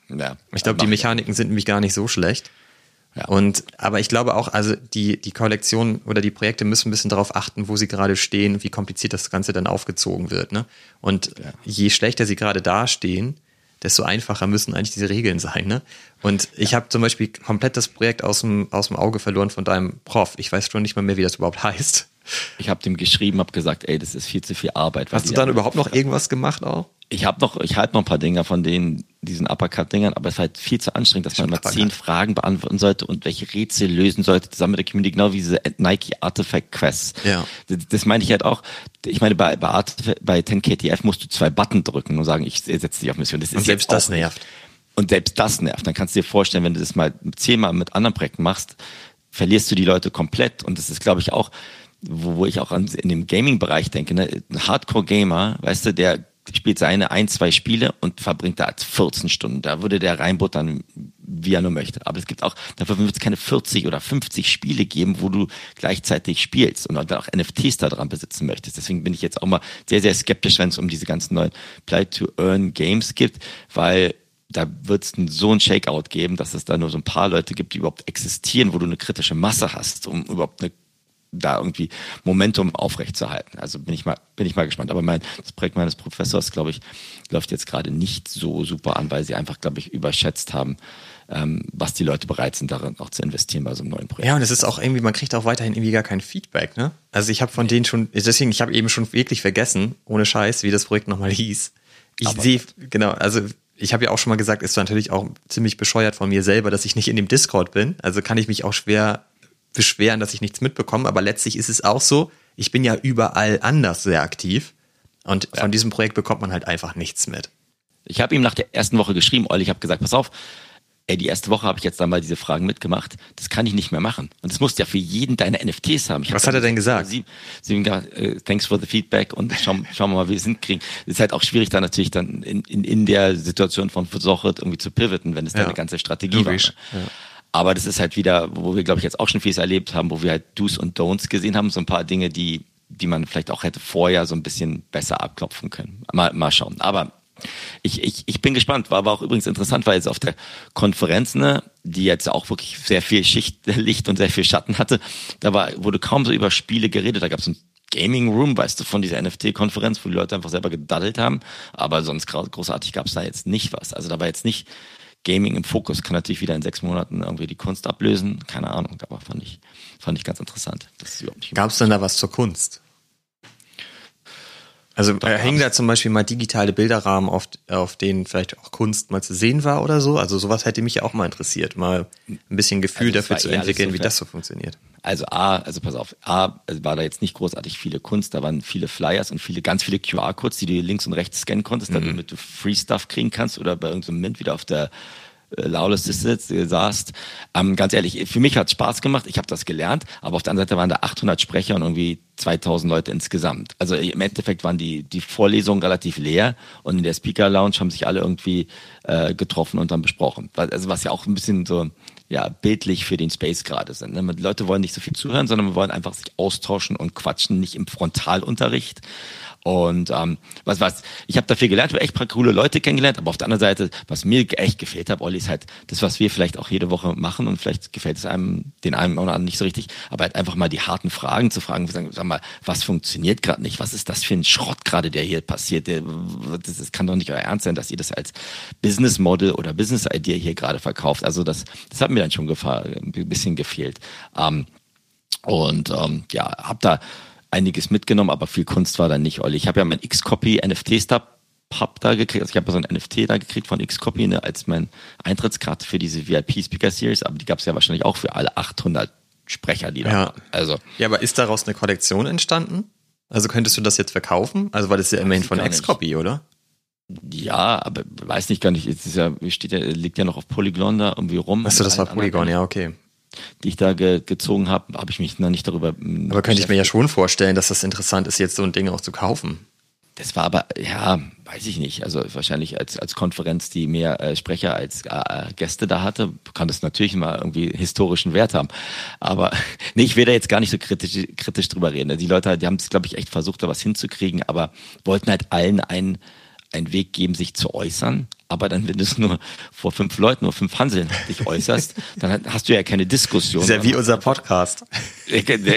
S1: Ja. Ich glaube, die Mechaniken sind nämlich gar nicht so schlecht. Ja. Und, aber ich glaube auch, also die, die Kollektion oder die Projekte müssen ein bisschen darauf achten, wo sie gerade stehen, wie kompliziert das Ganze dann aufgezogen wird. Ne? Und ja. je schlechter sie gerade dastehen, desto einfacher müssen eigentlich diese Regeln sein. Ne? Und ich habe zum Beispiel komplett das Projekt aus dem, aus dem Auge verloren von deinem Prof. Ich weiß schon nicht mal mehr, wie das überhaupt heißt.
S2: Ich habe dem geschrieben, habe gesagt, ey, das ist viel zu viel Arbeit.
S1: Hast du dann überhaupt noch irgendwas gemacht auch?
S2: Ich habe noch, ich halte noch ein paar Dinger von denen, diesen Uppercut-Dingern, aber es ist halt viel zu anstrengend, dass man mal zehn Fragen beantworten sollte und welche Rätsel lösen sollte zusammen mit der Community, genau wie diese Nike Artifact Quests. Ja. Das, das meine ich halt auch. Ich meine, bei, bei, bei 10KTF musst du zwei Button drücken und sagen, ich setze dich auf Mission.
S1: Das und selbst das nervt.
S2: Und selbst das nervt. Dann kannst du dir vorstellen, wenn du das mal zehnmal mit anderen Projekten machst, verlierst du die Leute komplett. Und das ist, glaube ich, auch, wo, wo ich auch an, in dem Gaming-Bereich denke, ne? ein Hardcore-Gamer, weißt du, der spielt seine ein, zwei Spiele und verbringt da 14 Stunden. Da würde der reinbuttern, wie er nur möchte. Aber es gibt auch, dafür wird es keine 40 oder 50 Spiele geben, wo du gleichzeitig spielst und auch NFTs da dran besitzen möchtest. Deswegen bin ich jetzt auch mal sehr, sehr skeptisch, wenn es um diese ganzen neuen Play-to-Earn-Games gibt, weil da wird es so ein Shakeout geben, dass es da nur so ein paar Leute gibt, die überhaupt existieren, wo du eine kritische Masse hast, um überhaupt eine da irgendwie Momentum aufrechtzuerhalten. Also bin ich mal, bin ich mal gespannt. Aber mein, das Projekt meines Professors, glaube ich, läuft jetzt gerade nicht so super an, weil sie einfach, glaube ich, überschätzt haben, ähm, was die Leute bereit sind, darin auch zu investieren bei so einem neuen Projekt.
S1: Ja, und es ist auch irgendwie, man kriegt auch weiterhin irgendwie gar kein Feedback, ne? Also ich habe von denen schon, deswegen, ich habe eben schon wirklich vergessen, ohne Scheiß, wie das Projekt nochmal hieß. Ich sehe, genau, also ich habe ja auch schon mal gesagt, ist natürlich auch ziemlich bescheuert von mir selber, dass ich nicht in dem Discord bin. Also kann ich mich auch schwer beschweren, dass ich nichts mitbekomme, aber letztlich ist es auch so, ich bin ja überall anders sehr aktiv und ja. von diesem Projekt bekommt man halt einfach nichts mit.
S2: Ich habe ihm nach der ersten Woche geschrieben, Olli, ich habe gesagt, pass auf, ey, die erste Woche habe ich jetzt dann mal diese Fragen mitgemacht. Das kann ich nicht mehr machen. Und das musst ja für jeden deine NFTs haben.
S1: Was hat er denn gesagt?
S2: Sie, sie gesagt, äh, thanks for the feedback und schauen, schauen wir mal, wie wir es hinkriegen. Es ist halt auch schwierig, dann natürlich dann in, in, in der Situation von Versuchet irgendwie zu pivoten, wenn es ja. deine ganze Strategie Logisch. war. Ja. Aber das ist halt wieder, wo wir, glaube ich, jetzt auch schon vieles erlebt haben, wo wir halt Do's und Don'ts gesehen haben, so ein paar Dinge, die, die man vielleicht auch hätte vorher so ein bisschen besser abklopfen können. Mal, mal schauen. Aber ich, ich, ich bin gespannt. War aber auch übrigens interessant, weil jetzt auf der Konferenz, ne, die jetzt auch wirklich sehr viel Schicht, Licht und sehr viel Schatten hatte, da war, wurde kaum so über Spiele geredet. Da gab es ein Gaming Room, weißt du, von dieser NFT-Konferenz, wo die Leute einfach selber gedaddelt haben. Aber sonst großartig gab es da jetzt nicht was. Also da war jetzt nicht Gaming im Fokus. Kann natürlich wieder in sechs Monaten irgendwie die Kunst ablösen. Keine Ahnung, aber fand ich, fand ich ganz interessant.
S1: Gab es denn da was zur Kunst? Also da hängen da zum Beispiel mal digitale Bilderrahmen, auf, auf denen vielleicht auch Kunst mal zu sehen war oder so. Also sowas hätte mich ja auch mal interessiert, mal ein bisschen Gefühl also dafür zu entwickeln, so wie das so funktioniert.
S2: Also A, also pass auf, A, war da jetzt nicht großartig viele Kunst, da waren viele Flyers und viele, ganz viele QR-Codes, die du links und rechts scannen konntest, mhm. damit du Free Stuff kriegen kannst oder bei irgendeinem Mint wieder auf der äh, Lawless sitzt, äh, saßt. Ähm, ganz ehrlich, für mich hat es Spaß gemacht, ich habe das gelernt, aber auf der anderen Seite waren da 800 Sprecher und irgendwie 2000 Leute insgesamt. Also im Endeffekt waren die, die Vorlesungen relativ leer und in der Speaker Lounge haben sich alle irgendwie äh, getroffen und dann besprochen. Also was ja auch ein bisschen so ja, bildlich für den Space gerade sind. Ne? Die Leute wollen nicht so viel zuhören, sondern wir wollen einfach sich austauschen und quatschen, nicht im Frontalunterricht. Und ähm, was was, ich habe da viel gelernt, habe echt paar coole Leute kennengelernt, aber auf der anderen Seite, was mir echt gefällt hat, Olli, ist halt das, was wir vielleicht auch jede Woche machen und vielleicht gefällt es einem, den einen oder anderen nicht so richtig, aber halt einfach mal die harten Fragen zu fragen, sagen, sag mal, was funktioniert gerade nicht? Was ist das für ein Schrott gerade, der hier passiert? Der, das, das kann doch nicht euer Ernst sein, dass ihr das als Business Model oder Business Idea hier gerade verkauft. Also das, das hat mir dann schon ein bisschen gefehlt. Ähm, und ähm, ja, hab da einiges mitgenommen, aber viel Kunst war da nicht, Olli. Ich habe ja mein X-Copy NFT-Stub Pub da gekriegt, also ich habe so ein NFT da gekriegt von X-Copy ne, als mein Eintrittskarte für diese VIP Speaker Series, aber die gab es ja wahrscheinlich auch für alle 800 Sprecher, die da
S1: ja. waren. Also ja, aber ist daraus eine Kollektion entstanden? Also könntest du das jetzt verkaufen? Also weil das ja immerhin von X-Copy, oder?
S2: Ja, aber weiß nicht gar nicht. Es ist ja, steht ja, liegt ja noch auf Polygon da irgendwie rum.
S1: Achso, das war Polygon, ja, okay
S2: die ich da ge gezogen habe, habe ich mich noch nicht darüber.
S1: Aber könnte ich mir ja schon vorstellen, dass das interessant ist, jetzt so ein Ding auch zu kaufen.
S2: Das war aber, ja, weiß ich nicht. Also wahrscheinlich als, als Konferenz, die mehr äh, Sprecher als äh, Gäste da hatte, kann das natürlich mal irgendwie historischen Wert haben. Aber nee, ich will da jetzt gar nicht so kritisch, kritisch drüber reden. Die Leute, die haben es, glaube ich, echt versucht, da was hinzukriegen, aber wollten halt allen einen, einen Weg geben, sich zu äußern Aber dann, wenn du es nur vor fünf Leuten, nur fünf Hanseln dich äußerst, dann hast du ja keine Diskussion.
S1: Das ist ja wie unser Podcast.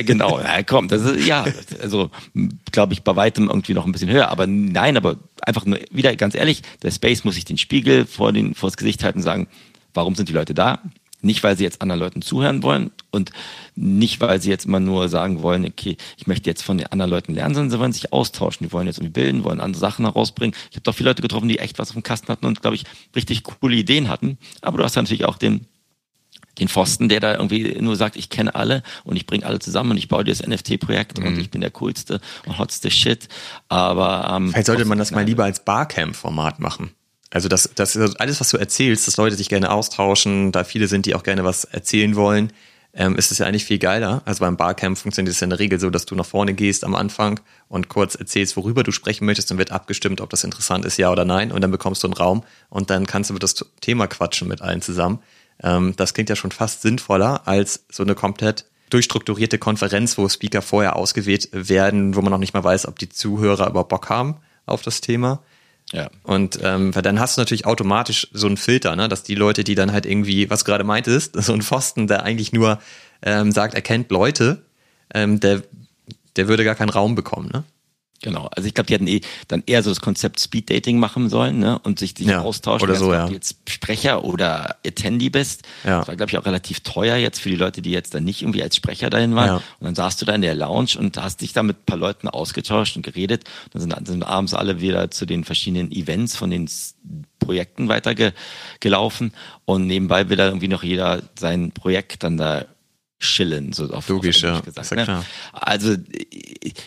S2: genau, ja, komm, das ist, ja, also, glaube ich, bei weitem irgendwie noch ein bisschen höher. Aber nein, aber einfach nur, wieder ganz ehrlich, der Space muss sich den Spiegel vor den, vors Gesicht halten und sagen, warum sind die Leute da? Nicht, weil sie jetzt anderen Leuten zuhören wollen und nicht, weil sie jetzt immer nur sagen wollen, okay, ich möchte jetzt von den anderen Leuten lernen, sondern sie wollen sich austauschen, die wollen jetzt irgendwie bilden, wollen andere Sachen herausbringen. Ich habe doch viele Leute getroffen, die echt was auf dem Kasten hatten und, glaube ich, richtig coole Ideen hatten. Aber du hast natürlich auch den den Pfosten, der da irgendwie nur sagt, ich kenne alle und ich bringe alle zusammen und ich baue dir das NFT-Projekt mhm. und ich bin der coolste und hotste Shit. Aber
S1: ähm, vielleicht sollte man das mal lieber als Barcamp-Format machen. Also das, das ist alles, was du erzählst, dass Leute sich gerne austauschen, da viele sind, die auch gerne was erzählen wollen, ähm, ist es ja eigentlich viel geiler. Also beim Barcamp funktioniert es ja in der Regel so, dass du nach vorne gehst am Anfang und kurz erzählst, worüber du sprechen möchtest und wird abgestimmt, ob das interessant ist, ja oder nein. Und dann bekommst du einen Raum und dann kannst du über das Thema quatschen mit allen zusammen. Ähm, das klingt ja schon fast sinnvoller als so eine komplett durchstrukturierte Konferenz, wo Speaker vorher ausgewählt werden, wo man noch nicht mal weiß, ob die Zuhörer überhaupt Bock haben auf das Thema. Ja. Und ähm, dann hast du natürlich automatisch so einen Filter, ne, dass die Leute, die dann halt irgendwie, was gerade meintest, so ein Pfosten, der eigentlich nur ähm, sagt, er kennt Leute, ähm, der, der würde gar keinen Raum bekommen, ne?
S2: Genau, also ich glaube, die hätten eh dann eher so das Konzept Speed Dating machen sollen ne? und sich, sich ja, austauschen.
S1: Oder so, ja.
S2: Ob du jetzt Sprecher oder Attendee bist. Ja. Das war, glaube ich, auch relativ teuer jetzt für die Leute, die jetzt dann nicht irgendwie als Sprecher dahin waren. Ja. Und dann saßt du da in der Lounge und hast dich da mit ein paar Leuten ausgetauscht und geredet. Dann sind, sind abends alle wieder zu den verschiedenen Events von den Projekten weitergelaufen und nebenbei will da irgendwie noch jeder sein Projekt dann da chillen, so auf
S1: Logisch,
S2: auf
S1: ja.
S2: gesagt. Ja ne? Also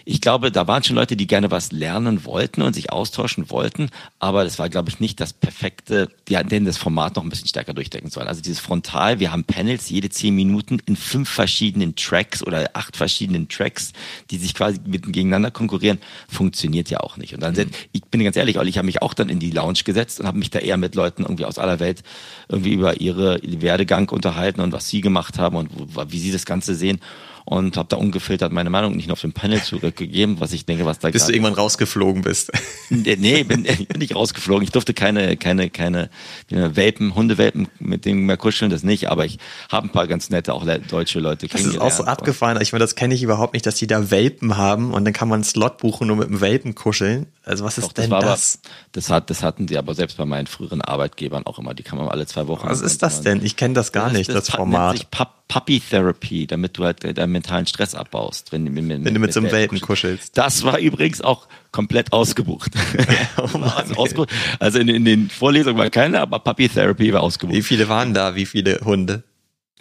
S2: ich glaube, da waren schon Leute, die gerne was lernen wollten und sich austauschen wollten, aber das war, glaube ich, nicht das perfekte, die hatten das Format noch ein bisschen stärker durchdecken sollen. Also dieses Frontal, wir haben Panels jede zehn Minuten in fünf verschiedenen Tracks oder acht verschiedenen Tracks, die sich quasi mit, gegeneinander konkurrieren, funktioniert ja auch nicht. Und dann, mhm. ich bin ganz ehrlich, ich habe mich auch dann in die Lounge gesetzt und habe mich da eher mit Leuten irgendwie aus aller Welt irgendwie über ihre Werdegang unterhalten und was sie gemacht haben und wie sie das Ganze sehen und habe da ungefiltert meine Meinung nicht nur auf dem Panel zurückgegeben, was ich denke, was da
S1: Bis du irgendwann rausgeflogen bist.
S2: nee, bin, bin nicht rausgeflogen. Ich durfte keine, keine, keine Welpen, Hundewelpen mit denen mehr kuscheln, das nicht, aber ich habe ein paar ganz nette, auch deutsche Leute
S1: Das ist auch so abgefahren. Ich meine, das kenne ich überhaupt nicht, dass die da Welpen haben und dann kann man einen Slot buchen und mit einem Welpen kuscheln. Also was ist Doch, denn das? das?
S2: Aber, das, hat, das hatten sie aber selbst bei meinen früheren Arbeitgebern auch immer. Die kann man alle zwei Wochen.
S1: Was ist das denn? Ich kenne das gar das nicht, das, das Format. Nennt sich
S2: Puppy Therapy, damit du halt deinen mentalen Stress abbaust.
S1: Wenn, wenn, wenn, wenn du mit, so einem Welpen kuschelst.
S2: Das war übrigens auch komplett ausgebucht. oh also, also in, in, den Vorlesungen war keiner, aber Puppy Therapy war ausgebucht.
S1: Wie viele waren da? Wie viele Hunde?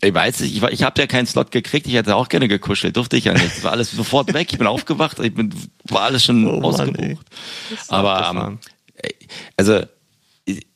S2: Ich weiß nicht, ich, ich habe ja keinen Slot gekriegt, ich hätte auch gerne gekuschelt, durfte ich ja nicht. Das war alles sofort weg, ich bin aufgewacht, ich bin, war alles schon oh ausgebucht. Mann, aber ähm, also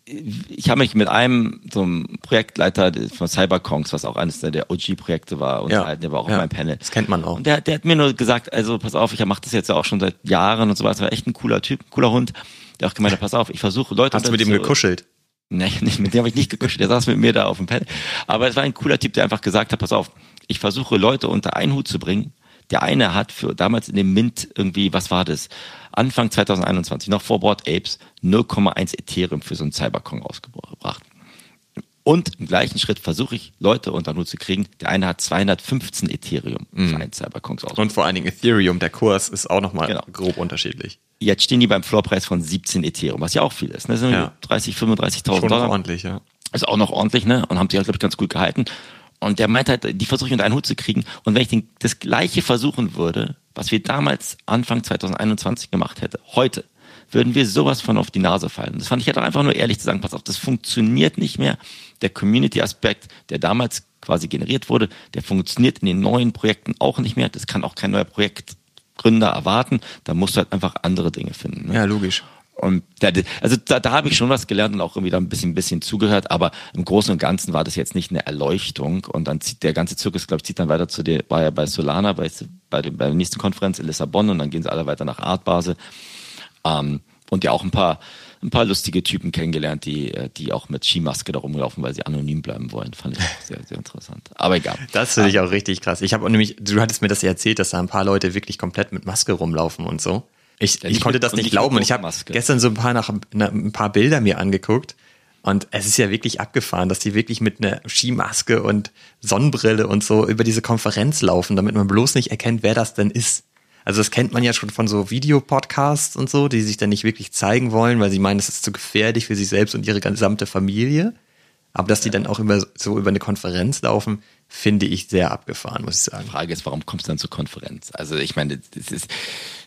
S2: ich habe mich mit einem so einem Projektleiter von Cyberkongs, was auch eines der OG-Projekte war, unterhalten, ja, der war auch ja, in meinem Panel.
S1: Das kennt man auch.
S2: Und der, der hat mir nur gesagt, also pass auf, ich mache das jetzt ja auch schon seit Jahren und so weiter. war echt ein cooler Typ, ein cooler Hund. Der auch gemeint hat, pass auf, ich versuche Leute.
S1: Hast du mit ihm gekuschelt?
S2: Nee, nicht, mit dem habe ich nicht gekuschelt. Der saß mit mir da auf dem Panel. Aber es war ein cooler Typ, der einfach gesagt hat, pass auf, ich versuche Leute unter einen Hut zu bringen. Der eine hat für damals in dem Mint irgendwie, was war das? Anfang 2021, noch vor Board Apes, 0,1 Ethereum für so einen Cyberkong rausgebracht. Und im gleichen Schritt versuche ich, Leute unter Null zu kriegen. Der eine hat 215 Ethereum
S1: mhm. für einen Cyberkong rausgebracht. Und vor allen Dingen Ethereum, der Kurs ist auch nochmal genau. grob unterschiedlich.
S2: Jetzt stehen die beim Floorpreis von 17 Ethereum, was ja auch viel ist. Ne? Das sind ja. 30, 35.000 Dollar.
S1: ordentlich, ja.
S2: Ist auch noch ordentlich, ne? Und haben sich, glaube ich, ganz gut gehalten. Und der meint halt, die versuche ich unter einen Hut zu kriegen. Und wenn ich den, das Gleiche versuchen würde, was wir damals Anfang 2021 gemacht hätte, heute, würden wir sowas von auf die Nase fallen. Das fand ich halt einfach nur ehrlich zu sagen, pass auf, das funktioniert nicht mehr. Der Community-Aspekt, der damals quasi generiert wurde, der funktioniert in den neuen Projekten auch nicht mehr. Das kann auch kein neuer Projektgründer erwarten. Da musst du halt einfach andere Dinge finden.
S1: Ne? Ja, logisch.
S2: Und da, also da, da habe ich schon was gelernt und auch irgendwie da ein bisschen, ein bisschen zugehört, aber im Großen und Ganzen war das jetzt nicht eine Erleuchtung. Und dann zieht der ganze Zirkus, glaube ich, zieht dann weiter zu der, war ja bei Solana, bei, bei der nächsten Konferenz in Lissabon und dann gehen sie alle weiter nach Artbase. Ähm, und ja auch ein paar, ein paar lustige Typen kennengelernt, die, äh, die auch mit Skimaske da rumlaufen, weil sie anonym bleiben wollen. Fand ich auch sehr, sehr interessant. Aber egal.
S1: Das finde ich auch richtig krass. Ich habe nämlich, du hattest mir das ja erzählt, dass da ein paar Leute wirklich komplett mit Maske rumlaufen und so. Ich, ich konnte das nicht glauben und ich habe gestern so ein paar nach ein paar Bilder mir angeguckt Und es ist ja wirklich abgefahren, dass die wirklich mit einer Skimaske und Sonnenbrille und so über diese Konferenz laufen, damit man bloß nicht erkennt, wer das denn ist. Also das kennt man ja schon von so Videopodcasts und so, die sich dann nicht wirklich zeigen wollen, weil sie meinen, es ist zu gefährlich für sich selbst und ihre gesamte Familie. Aber dass die dann auch über, so über eine Konferenz laufen, finde ich sehr abgefahren, muss ich sagen.
S2: Die Frage ist, warum kommst du dann zur Konferenz? Also ich meine, das ist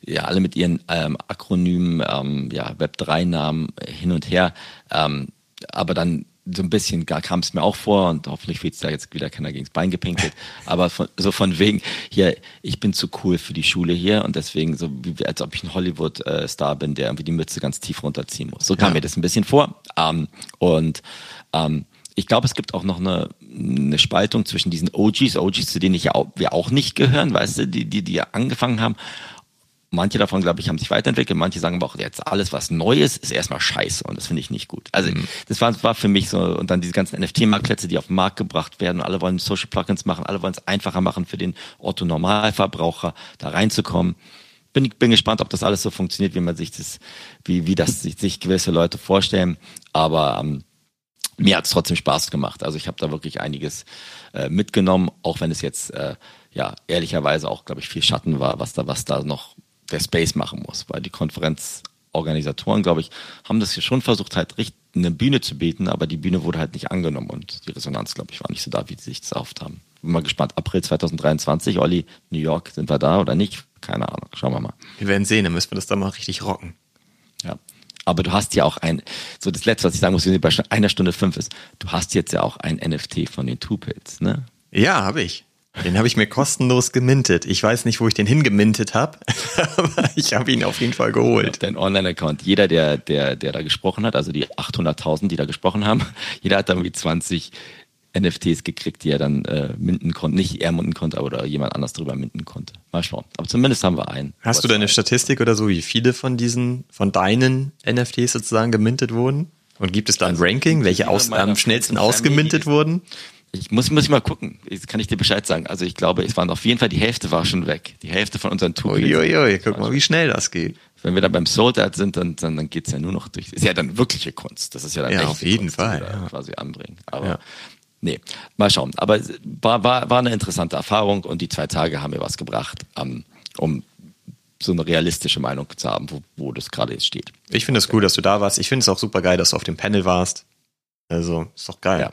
S2: ja alle mit ihren ähm, Akronymen, ähm, ja, Web3-Namen hin und her. Ähm, aber dann so ein bisschen kam es mir auch vor und hoffentlich wird es da jetzt wieder keiner gegens Bein gepinkelt. Aber von, so von wegen, hier, ich bin zu cool für die Schule hier und deswegen so, wie, als ob ich ein Hollywood-Star bin, der irgendwie die Mütze ganz tief runterziehen muss. So kam ja. mir das ein bisschen vor. Ähm, und ähm, ich glaube, es gibt auch noch eine, eine Spaltung zwischen diesen OGs, OGs, zu denen ich ja auch, wir auch nicht gehören, weißt du, die, die, die angefangen haben Manche davon, glaube ich, haben sich weiterentwickelt. Manche sagen aber auch, jetzt alles, was Neues, ist erstmal scheiße. Und das finde ich nicht gut. Also, mhm. das war, war für mich so, und dann diese ganzen NFT-Marktplätze, die auf den Markt gebracht werden. Und alle wollen Social Plugins machen. Alle wollen es einfacher machen für den Otto Normalverbraucher, da reinzukommen. Bin, bin gespannt, ob das alles so funktioniert, wie man sich das, wie, wie das sich, sich gewisse Leute vorstellen. Aber, ähm, mir hat es trotzdem Spaß gemacht. Also ich habe da wirklich einiges äh, mitgenommen, auch wenn es jetzt äh, ja ehrlicherweise auch, glaube ich, viel Schatten war, was da, was da noch der Space machen muss, weil die Konferenzorganisatoren, glaube ich, haben das hier schon versucht, halt richtig eine Bühne zu bieten, aber die Bühne wurde halt nicht angenommen und die Resonanz, glaube ich, war nicht so da, wie sie sich das erhofft haben. Bin mal gespannt. April 2023, Olli, New York, sind wir da oder nicht? Keine Ahnung. Schauen wir mal.
S1: Wir werden sehen, dann müssen wir das da mal richtig rocken.
S2: Ja. Aber du hast ja auch ein, so das letzte, was ich sagen muss, bei einer Stunde fünf ist, du hast jetzt ja auch ein NFT von den Two-Pills, ne?
S1: Ja, habe ich. Den habe ich mir kostenlos gemintet. Ich weiß nicht, wo ich den hingemintet habe, aber ich habe ihn auf jeden Fall geholt.
S2: Dein Online-Account. Jeder, der, der, der da gesprochen hat, also die 800.000, die da gesprochen haben, jeder hat dann wie 20 NFTs gekriegt, die er dann äh, minden konnte. Nicht er minden konnte, oder jemand anders drüber minden konnte. Mal schauen. Aber zumindest haben wir einen.
S1: Hast du deine Statistik oder so, wie viele von diesen, von deinen NFTs sozusagen gemintet wurden? Und gibt es da ein also, Ranking, welche aus, am schnellsten ausgemintet wurden?
S2: Ich muss, muss ich mal gucken. Jetzt kann ich dir Bescheid sagen. Also ich glaube, es waren auf jeden Fall die Hälfte war schon weg. Die Hälfte von unseren
S1: Touren. Uiuiui, guck mal, wie schnell das geht.
S2: Wenn wir da beim Sold Art sind, dann, dann, dann geht's ja nur noch durch. Ist ja dann wirkliche Kunst. Das ist ja dann
S1: ja, auf jeden
S2: Kunst,
S1: Fall, ja.
S2: quasi anbringen. Aber ja. nee, mal schauen. Aber war, war, war eine interessante Erfahrung und die zwei Tage haben mir was gebracht, um, um so eine realistische Meinung zu haben, wo, wo das gerade jetzt steht.
S1: Ich finde es cool, dass du da warst. Ich finde es auch super geil, dass du auf dem Panel warst. Also, ist doch geil. Ja.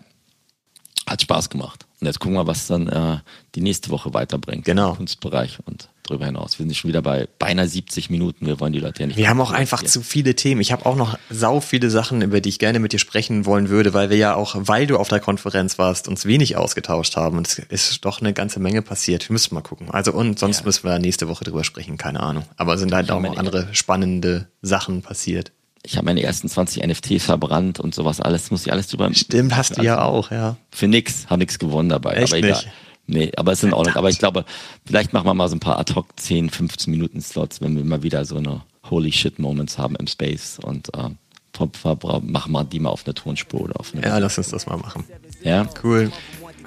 S2: Hat Spaß gemacht. Und jetzt gucken wir, was dann äh, die nächste Woche weiterbringt.
S1: Genau.
S2: Kunstbereich und darüber hinaus. Wir sind schon wieder bei beinahe 70 Minuten. Wir wollen die Leute ja nicht.
S1: Wir haben auch einfach zu viele Themen. Ich habe auch noch sau viele Sachen, über die ich gerne mit dir sprechen wollen würde, weil wir ja auch, weil du auf der Konferenz warst, uns wenig ausgetauscht haben. Und es ist doch eine ganze Menge passiert. Wir müssen mal gucken. Also und sonst ja. müssen wir nächste Woche drüber sprechen. Keine Ahnung. Aber sind halt auch noch andere spannende Sachen passiert
S2: ich habe meine ersten 20 NFTs verbrannt und sowas alles, muss ich alles drüber.
S1: Stimmt, hast du ja auch, ja.
S2: Für nix, habe nichts gewonnen dabei.
S1: Echt
S2: aber
S1: egal. Nicht?
S2: Nee, aber es ist in Ordnung. Aber ich glaube, vielleicht machen wir mal so ein paar ad hoc 10, 15 Minuten Slots, wenn wir mal wieder so eine Holy Shit Moments haben im Space und äh, machen wir die mal auf einer Tonspur oder auf eine.
S1: Ja, lass uns das mal machen.
S2: Ja.
S1: Cool.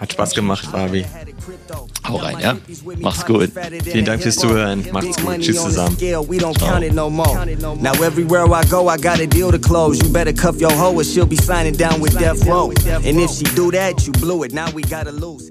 S1: Hat Spaß gemacht, Fabi.
S2: Hau rein, ja? Mach's gut.
S1: Vielen Dank fürs Zuhören. Macht's gut. Tschüss zusammen. Now everywhere I go, I got a deal to close. You better cuff your hoe or she'll be signing down with death row. And if she do that, you blew it. Now we gotta lose.